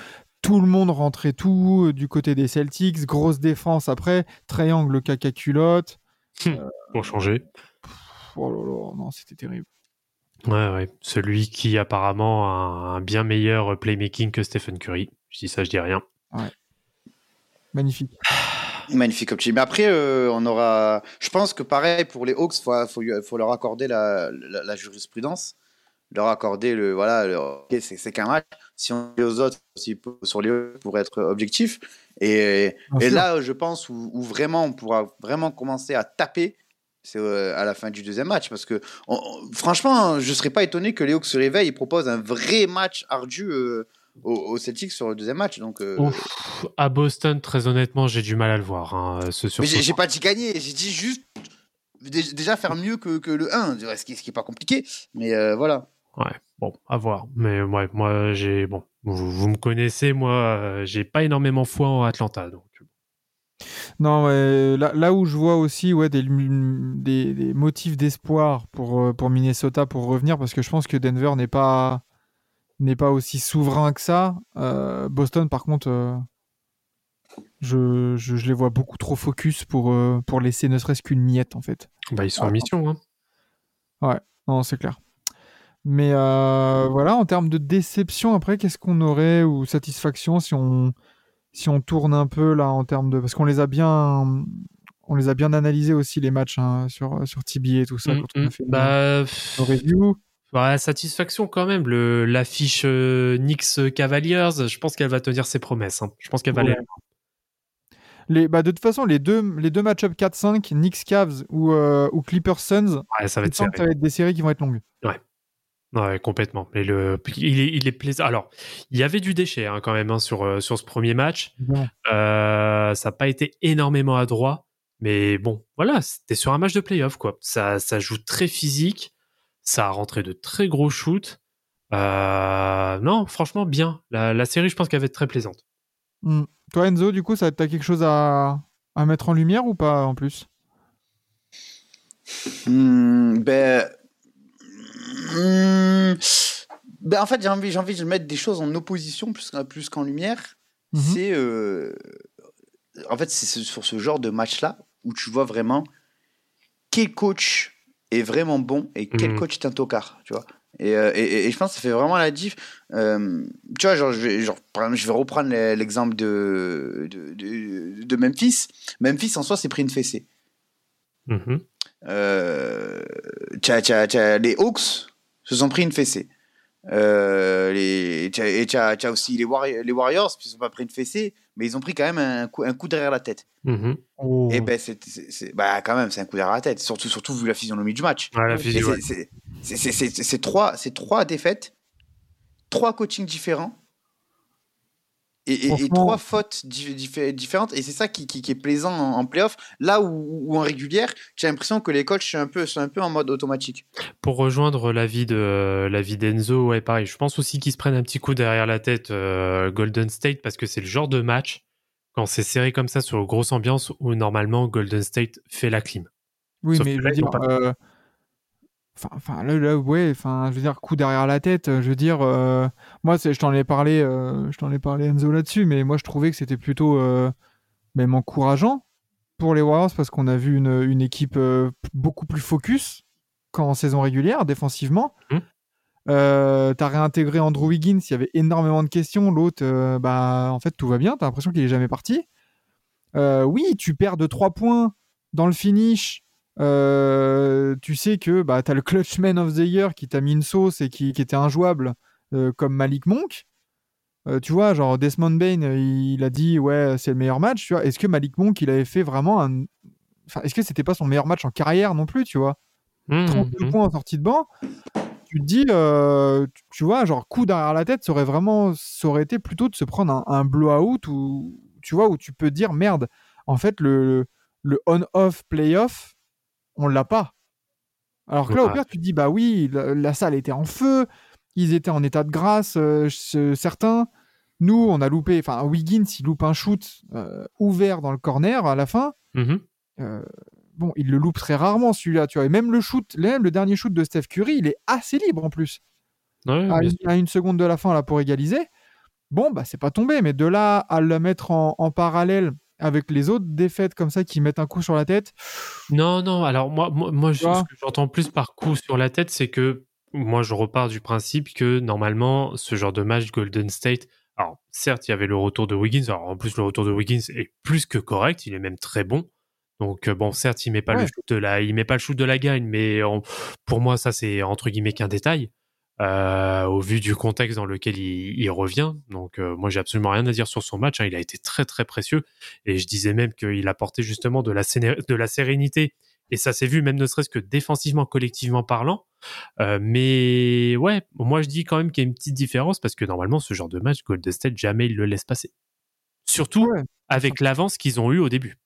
tout le monde rentrait tout euh, du côté des Celtics grosse défense après triangle caca culotte Pour changer. Pff, oh là là, non c'était terrible Ouais, ouais. Celui qui apparemment a un bien meilleur playmaking que Stephen Curry. Je dis ça, je dis rien. magnifique Magnifique comme. Mais après, euh, on aura. Je pense que pareil pour les Hawks, faut, faut, faut leur accorder la, la, la jurisprudence, leur accorder le voilà, le- c'est c'est qu'un match. Si on dit aux autres, aussi sur les Hawks pour être objectif. Et, là, je pense où, où vraiment on pourra vraiment commencer à taper, c'est euh, à la fin du deuxième match, parce que on- on- franchement, je serais pas étonné que Hawks se réveillent et proposent un vrai match ardu. euh, aux, aux Celtics sur le deuxième match. Donc, euh, Ouf. À Boston, très honnêtement, j'ai du mal à le voir. hein, ce Mais sursaut. j'ai pas dit gagner, j'ai dit juste dé- déjà faire mieux que, que le 1, ce qui, ce qui est pas compliqué. Mais euh, voilà. Ouais, bon, à voir. Mais ouais, moi, j'ai. Bon, vous, vous me connaissez, moi, euh, j'ai pas énormément foi en Atlanta. Donc. Non ouais, là, là où je vois aussi ouais des, lum- des, des motifs d'espoir pour euh, pour Minnesota pour revenir parce que je pense que Denver n'est pas n'est pas aussi souverain que ça Euh, Boston par contre euh, je, je, je les vois beaucoup trop focus pour, euh, pour laisser ne serait-ce qu'une miette en fait. Bah, ils sont Ah, en mission. Hein. Non, c'est clair. Mais euh, voilà, en termes de déception, après, qu'est-ce qu'on aurait ou satisfaction si on, si on tourne un peu là en termes de. Parce qu'on les a bien. On les a bien analysés aussi, les matchs hein, sur, sur TBA et tout ça, Mm, quand on mm. a fait nos- Bah, nos pff, reviews. bah, satisfaction quand même. Le- L'affiche euh, Knicks Cavaliers, je pense qu'elle va tenir ses promesses. hein. Je pense qu'elle va Ouais. Les, bah, de toute façon, les deux, les deux match-up 4-5, Knicks Cavs ou, euh, ou Clippers Suns, Ouais, ça va être ça va être des séries qui vont être longues. Ouais, complètement. Mais le, il est, il est plaisant. Alors, il y avait du déchet hein, quand même hein, sur, euh, sur ce premier match. Euh, ça n'a pas été énormément adroit, mais bon, voilà, c'était sur un match de playoff, quoi. Ça, ça joue très physique, ça a rentré de très gros shoots. Euh, non, franchement, bien. La, la série, je pense qu'elle va être très plaisante. Mm. Toi, Enzo, du coup, ça t'as quelque chose à, à mettre en lumière ou pas en plus? Hmm, ben, Ben, en fait, j'ai envie, j'ai envie de mettre des choses en opposition plus, qu'en- plus qu'en lumière. Mhm. C'est. euh, En fait, c'est ce- sur ce genre de match-là où tu vois vraiment quel coach est vraiment bon et quel Mhm. coach est un tocard, tu vois. Et, euh, et- je pense que ça fait vraiment la diff. Euh, tu vois, genre, je vais, genre, par exemple, je vais reprendre le- l'exemple de, de, de, de Memphis. Memphis, en soi, s'est pris une fessée. Euh, t'as- les Hawks se sont pris une fessée. Euh, les, et tu as, aussi les, Warri- les Warriors, qui ne sont pas pris une fessée, mais ils ont pris quand même un coup, un coup derrière la tête. Mhm. Oh. Et ben, c'est, bah, quand même, c'est un coup derrière la tête, surtout, surtout vu la physionomie du match. Ouais, Ouais, ouais. c'est, c'est trois, c'est trois défaites, trois coachings différents. Et, et- et Franchement- trois fautes di- diffé- différentes, et c'est ça qui, qui- qui est plaisant en, en playoff. Là où, où en régulière, j'ai l'impression que les coachs sont un peu, sont un peu en mode automatique. Pour rejoindre l'avis de d'Enzo, ouais, pareil. Je pense aussi qu'ils se prennent un petit coup derrière la tête euh, Golden State parce que c'est le genre de match quand c'est serré comme ça sur une grosse ambiance où normalement Golden State fait la clim. Oui, Sauf mais je veux dire, euh, enfin, enfin, là, là, ouais, enfin, je veux dire, coup derrière la tête. Je veux dire, euh, moi, je t'en ai parlé, euh, je t'en ai parlé Enzo là-dessus, mais moi, je trouvais que c'était plutôt euh, même encourageant pour les Warriors parce qu'on a vu une, une équipe euh, beaucoup plus focus qu'en saison régulière défensivement. Euh, t'as réintégré Andrew Wiggins, il y avait énormément de questions. L'autre, bah, en fait, tout va bien. T'as l'impression qu'il est jamais parti. Oui, tu perds de 3 points dans le finish. Euh, tu sais que bah, tu as le Clutchman of the Year qui t'a mis une sauce et qui, qui était injouable, euh, comme Malik Monk. Euh, tu vois, genre Desmond Bain, il a dit ouais, c'est le meilleur match. Tu vois, est-ce que Malik Monk, il avait fait vraiment un. Enfin, est-ce que c'était pas son meilleur match en carrière non plus, tu vois? Mhm, 32 mhm. points en sortie de banc. Tu te dis, tu, tu vois, genre coup derrière la tête, ça aurait vraiment, ça aurait été plutôt de se prendre un, un blowout où, tu vois, où tu peux dire merde. En fait, le, le on-off playoff, on l'a pas. Alors que là, au Ouais. pire, tu te dis, bah oui, la, la salle était en feu, ils étaient en état de grâce, euh, ce- certains. Nous, on a loupé, enfin, Wiggins, il loupe un shoot euh, ouvert dans le corner à la fin. Mhm. Euh, bon, il le loupe très rarement celui-là, tu vois. Et même le shoot, même le dernier shoot de Steph Curry, il est assez libre en plus. Ouais, À une, à une seconde de la fin là pour égaliser. Bon, bah c'est pas tombé, mais de là à le mettre en, en parallèle avec les autres défaites comme ça qui mettent un coup sur la tête? Non, non, alors moi, moi, moi, je- ce que j'entends plus par coup sur la tête, c'est que moi, je repars du principe que normalement, ce genre de match Golden State, alors certes, il y avait le retour de Wiggins, alors en plus, le retour de Wiggins est plus que correct, il est même très bon. Donc euh, bon, certes, il met pas le shoot de la, il met pas le shoot de la gagne, mais pour moi, ça c'est entre guillemets qu'un détail euh, au vu du contexte dans lequel il, il revient. Donc euh, moi, j'ai absolument rien à dire sur son match. hein. Il a été très très précieux et je disais même qu'il apportait justement de la, de la sérénité et ça s'est vu même ne serait-ce que défensivement, collectivement parlant. Euh, mais ouais, moi je dis quand même qu'il y a une petite différence parce que normalement ce genre de match, Golden State, jamais il le laisse passer. Surtout Ouais. avec l'avance qu'ils ont eu au début.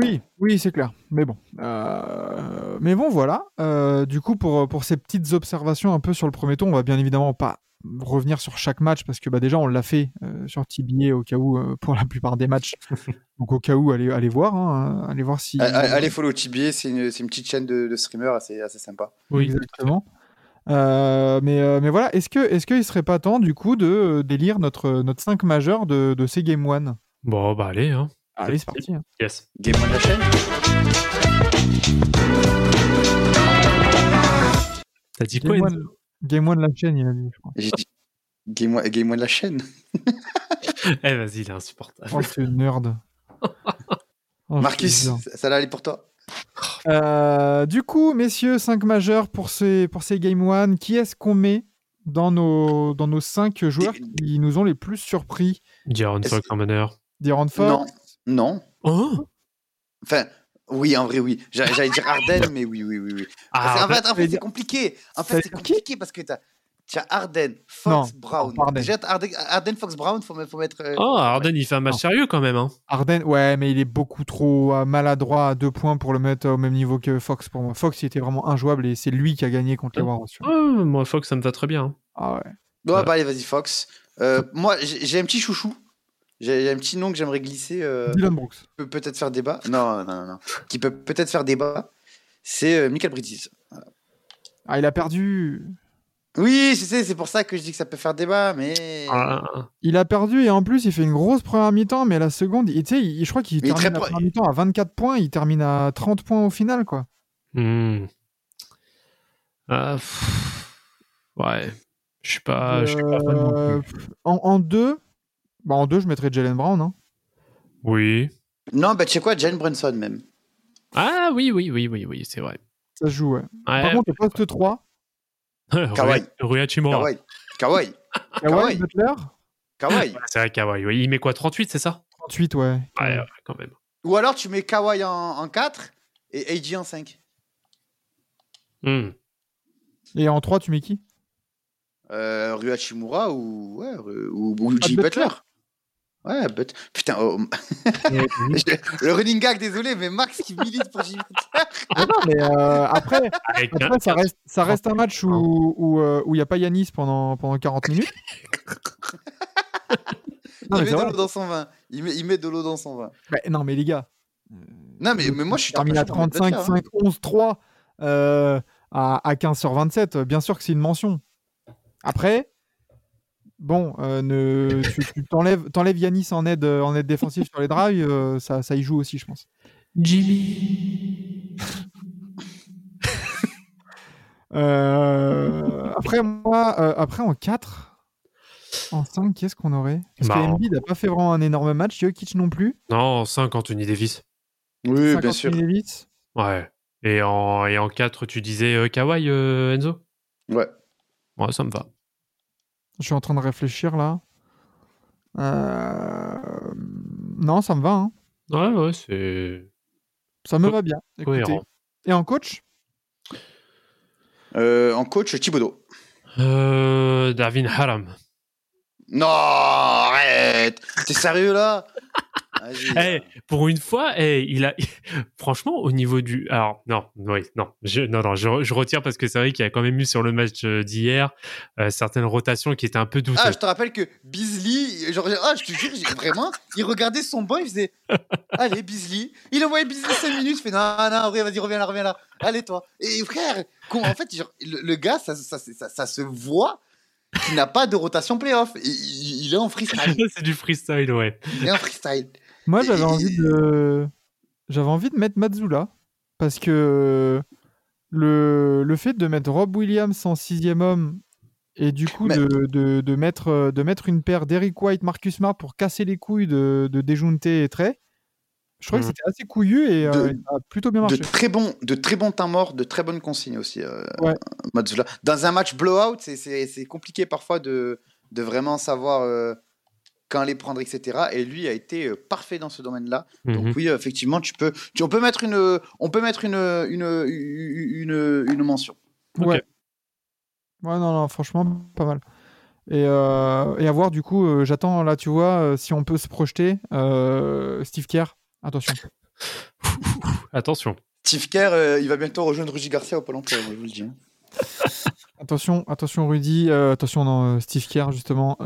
Oui, oui, c'est clair. Mais bon. Euh, Mais bon, voilà. Euh, du coup, pour, pour ces petites observations un peu sur le premier tour, on va bien évidemment pas revenir sur chaque match parce que bah, déjà, on l'a fait euh, sur TBA au cas où, euh, pour la plupart des matchs. Donc, au cas où, allez, allez voir. hein, allez voir si. Allez, allez follow TBA, c'est une, c'est une petite chaîne de, de streamers assez, assez sympa. Oui, Exactement. Euh, mais, euh, mais voilà, est-ce que est-ce qu'il serait pas temps du coup de d'élire notre notre 5 majeur de, de ces Game One? Bon, bah allez, hein. Allez, c'est parti. hein. Yes. Game One de la chaîne T'as dit quoi Game One, Game One la chaîne, il a dit, je crois. J'ai dit Game One, Game One de la chaîne Eh, vas-y, il est insupportable. Oh, c'est nerd. Oh, Marcus, ça, ça là, elle est pour toi Euh, du coup, messieurs, 5 majeurs pour ces, pour ces Game One. Qui est-ce qu'on met dans nos, dans nos 5 joueurs qui nous ont les plus surpris? Est-ce Fox en meneur. D'Iron Non, Fox non. Oh Enfin, oui, en vrai, oui. J'a- J'allais dire Arden, mais oui, oui, oui. oui. Ah, fait, en fait, c'est compliqué. En fait, c'est compliqué parce que t'as as Arden, Fox, Non, Brown. Déjà, Arden, Arden, Fox, Brown, faut, faut mettre. euh, Oh, Arden, il fait un match Non. sérieux quand même. Hein. Arden, ouais, mais il est beaucoup trop euh, maladroit à deux points pour le mettre au même niveau que Fox pour moi. Fox, il était vraiment injouable et c'est lui qui a gagné contre les Warriors. tu. Oh, moi, Fox, ça me va très bien. hein. Ah ouais. Ouais, bah allez, vas-y, Fox. Euh, moi, j'ai j'ai un petit chouchou. J'ai un petit nom que j'aimerais glisser. euh, Dylan Brooks. qui peut peut-être faire débat. Non, non, non, non. Qui peut peut-être faire débat. C'est euh, Michael Bridges. Ah, il a perdu. Oui, je sais, c'est pour ça que je dis que ça peut faire débat, mais. Ah, Il a perdu et en plus il fait une grosse première mi-temps, mais la seconde, il- tu sais, il- je crois qu'il termine très la première mi-temps à 24 points, il termine à 30 points au final, quoi. hmm. Ah, pff. ouais. Je suis pas, pas fan non Euh, plus. en, en deux, bah en deux, je mettrais Jalen Brown. Hein. Oui. Non, bah tu sais quoi, Jane Brunson même. Ah oui, oui, oui, oui, oui, c'est vrai. Ça se joue, ouais. Par Ouais. contre, le poste 3, Kawaii. Rui Hachimura. Kawaii. Kawaii. Kawhi, Kawhi. Butler, Kawaii. Ouais, C'est vrai, Kawhi. Oui. Il met quoi 38, c'est ça? 38, ouais. ouais, ouais, quand même. Ou alors tu mets Kawhi en, en 4 et AJ en 5. Hmm. Et en 3, tu mets qui? Euh, Rui Hachimura ou, ouais, ou, ou Ah, Jimmy Butler. Butler. Ouais, but... putain, oh, le running gag, désolé, mais Max qui milite pour Jimmy Butler. Ah non, mais euh, après, après ça, reste, ça reste un match où où, euh, où il n'y a pas Yanis pendant, pendant 40 minutes. Non, il met de l'eau dans son vin. Il met, il met de l'eau dans son vin. Bah, non, mais les gars. Non, mais, mais moi, je suis termine à je suis d'accord 35, avec Butler, hein. 5, 11, 3 euh, à, à 15 sur 27. euh, Bien sûr que c'est une mention. Après, bon, euh, ne, tu, tu t'enlèves, t'enlèves Yanis en aide, euh, en aide défensive sur les drives, euh, ça, ça y joue aussi, je pense. Jimmy. Euh, après, moi, euh, après en 4, en 5, qu'est-ce qu'on aurait? Parce que Marrant. Embiid n'a pas fait vraiment un énorme match, Jokic non plus. Non, 5, Anthony Davis. Oui, 50 bien sûr. Davis. Ouais. Et en, et en 4, tu disais euh, Kawhi, euh, Enzo? Ouais. Ouais, ça me va. Je suis en train de réfléchir là. Euh, Non, ça me va. hein. Ouais, ouais, c'est Ça me Co- va bien. Écoutez. Et en coach? Euh, en coach, Thibodeau. Euh, Haram. Non, arrête T'es sérieux là? Eh, pour une fois, eh, il a franchement au niveau du alors non oui non je non non je, je retire parce que c'est vrai qu'il y a quand même eu sur le match euh, d'hier euh, certaines rotations qui étaient un peu douteuses. Ah, je te rappelle que Beasley, genre, ah, je te jure, vraiment, il regardait son banc, il faisait Allez, Beasley. Il envoyait Beasley 5 minutes, il fait Non, non, vas-y, reviens là, reviens là. Allez, toi. Et frère, en fait, genre, le, le gars, ça, ça, ça, ça se voit qu'il n'a pas de rotation playoff. Il est en freestyle. c'est du freestyle ouais. Il est en freestyle. Moi, j'avais envie de, j'avais envie de mettre Mazzula parce que le le fait de mettre Rob Williams en sixième homme et du coup Mais- de, de, de mettre de mettre une paire d'Eric White, Marcus Smart pour casser les couilles de, de Dejounte et Trey, je crois que Mhm. c'était assez couillu et euh, De- ça a plutôt bien De marché. très bons de très bons temps morts, de très bonnes consignes aussi. euh, Ouais. Dans un match blowout, c'est compliqué parfois de, de vraiment savoir euh, quand les prendre, etc. Et lui a été euh, parfait dans ce domaine-là. Donc Mhm. oui, euh, effectivement, tu peux, tu- on peut mettre une, on peut mettre une, une, une, une mention. Ouais. Ouais, non, non, franchement, pas mal. Et, euh, et à voir, du coup, euh, j'attends, là, tu vois, euh, si on peut se projeter. euh, Steve Kerr, attention. Attention. Steve Kerr, euh, il va bientôt rejoindre Rudy Garcia au Pôle emploi, je vous le dis. hein. Attention, attention, Rudy. euh, attention, non, euh, Steve Kerr, justement.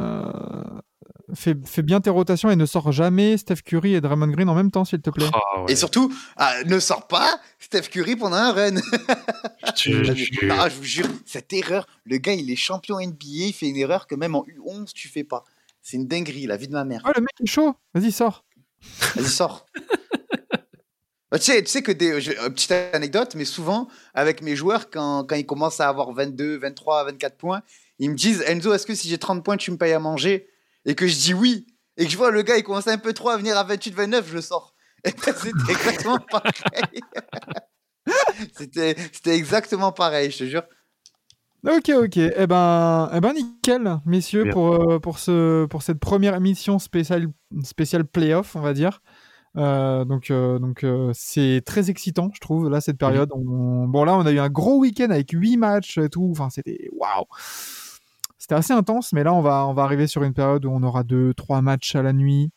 Fais, fais bien tes rotations et ne sors jamais Steph Curry et Draymond Green en même temps, s'il te plaît. Ah, ouais. Et surtout, ah, ne sors pas Steph Curry pendant un run. Je- je- Ah, je vous jure, cette erreur, le gars, il est champion NBA, il fait une erreur que même en U11, tu fais pas. C'est une dinguerie, la vie de ma mère. Oh, le mec est chaud. Vas-y, sors. Vas-y, sors. Bah, tu, sais, tu sais que des, je- euh, petite anecdote, mais souvent, avec mes joueurs, quand, quand ils commencent à avoir 22, 23, 24 points, ils me disent Enzo, est-ce que si j'ai 30 points, tu me payes à manger? Et que je dis oui. Et que je vois le gars, il commence un peu trop à venir à 28, 29, je le sors. Et ben, c'était exactement pareil. c'était, c'était exactement pareil, je te jure. Ok, ok. Eh ben, eh ben nickel, messieurs, Bien. pour, euh, pour, ce, pour cette première émission spéciale, spéciale playoff, on va dire. Euh, donc, euh, donc euh, c'est très excitant, je trouve, là, cette période. On- Bon, là, on a eu un gros week-end avec huit matchs et tout. Enfin, c'était waouh! C'était assez intense, mais là, on va, on va arriver sur une période où on aura deux, trois matchs à la nuit.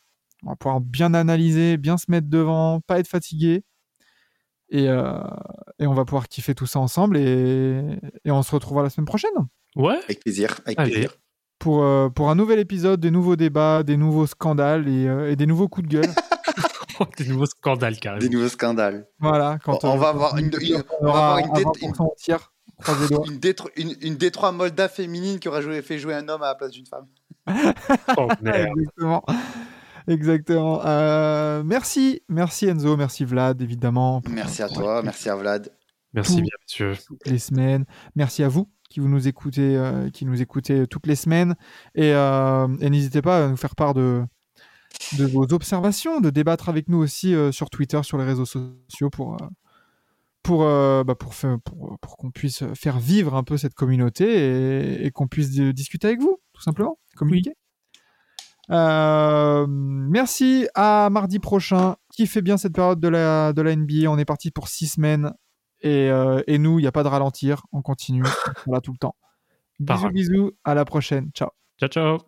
On va pouvoir bien analyser, bien se mettre devant, pas être fatigué. Et, euh, et on va pouvoir kiffer tout ça ensemble. Et, et on se retrouvera la semaine prochaine Ouais. Avec plaisir, avec Allez. plaisir. pour, euh, pour un nouvel épisode, des nouveaux débats, des nouveaux scandales et, euh, et des nouveaux coups de gueule. Des nouveaux scandales carrément. Des nouveaux scandales. voilà. Quand, On va avoir une- une- on on va aura avoir une à dé- 20% au tiers. Croise les doigts. Une, Détro- une, une Détroit Molda féminine qui aura joué, fait jouer un homme à la place d'une femme. Oh, merde. Exactement. Exactement. Euh, merci, merci Enzo, merci Vlad, évidemment. Merci à toi, merci à Vlad. Merci Tout. bien, monsieur. toutes les semaines. Merci à vous qui vous nous écoutez, euh, qui nous écoutez toutes les semaines. Et, euh, et n'hésitez pas à nous faire part de, de vos observations, de débattre avec nous aussi euh, sur Twitter, sur les réseaux sociaux pour, euh, pour, euh, bah, pour, pour, pour qu'on puisse faire vivre un peu cette communauté et, et qu'on puisse di- discuter avec vous, tout simplement, communiquer. Euh, merci à mardi prochain. Kiffez bien cette période de la, de la NBA. On est parti pour six semaines. Et, euh, et nous, il n'y a pas de ralentir. On continue. On là tout le temps. Bisous, bisous. À la prochaine. Ciao. Ciao, ciao.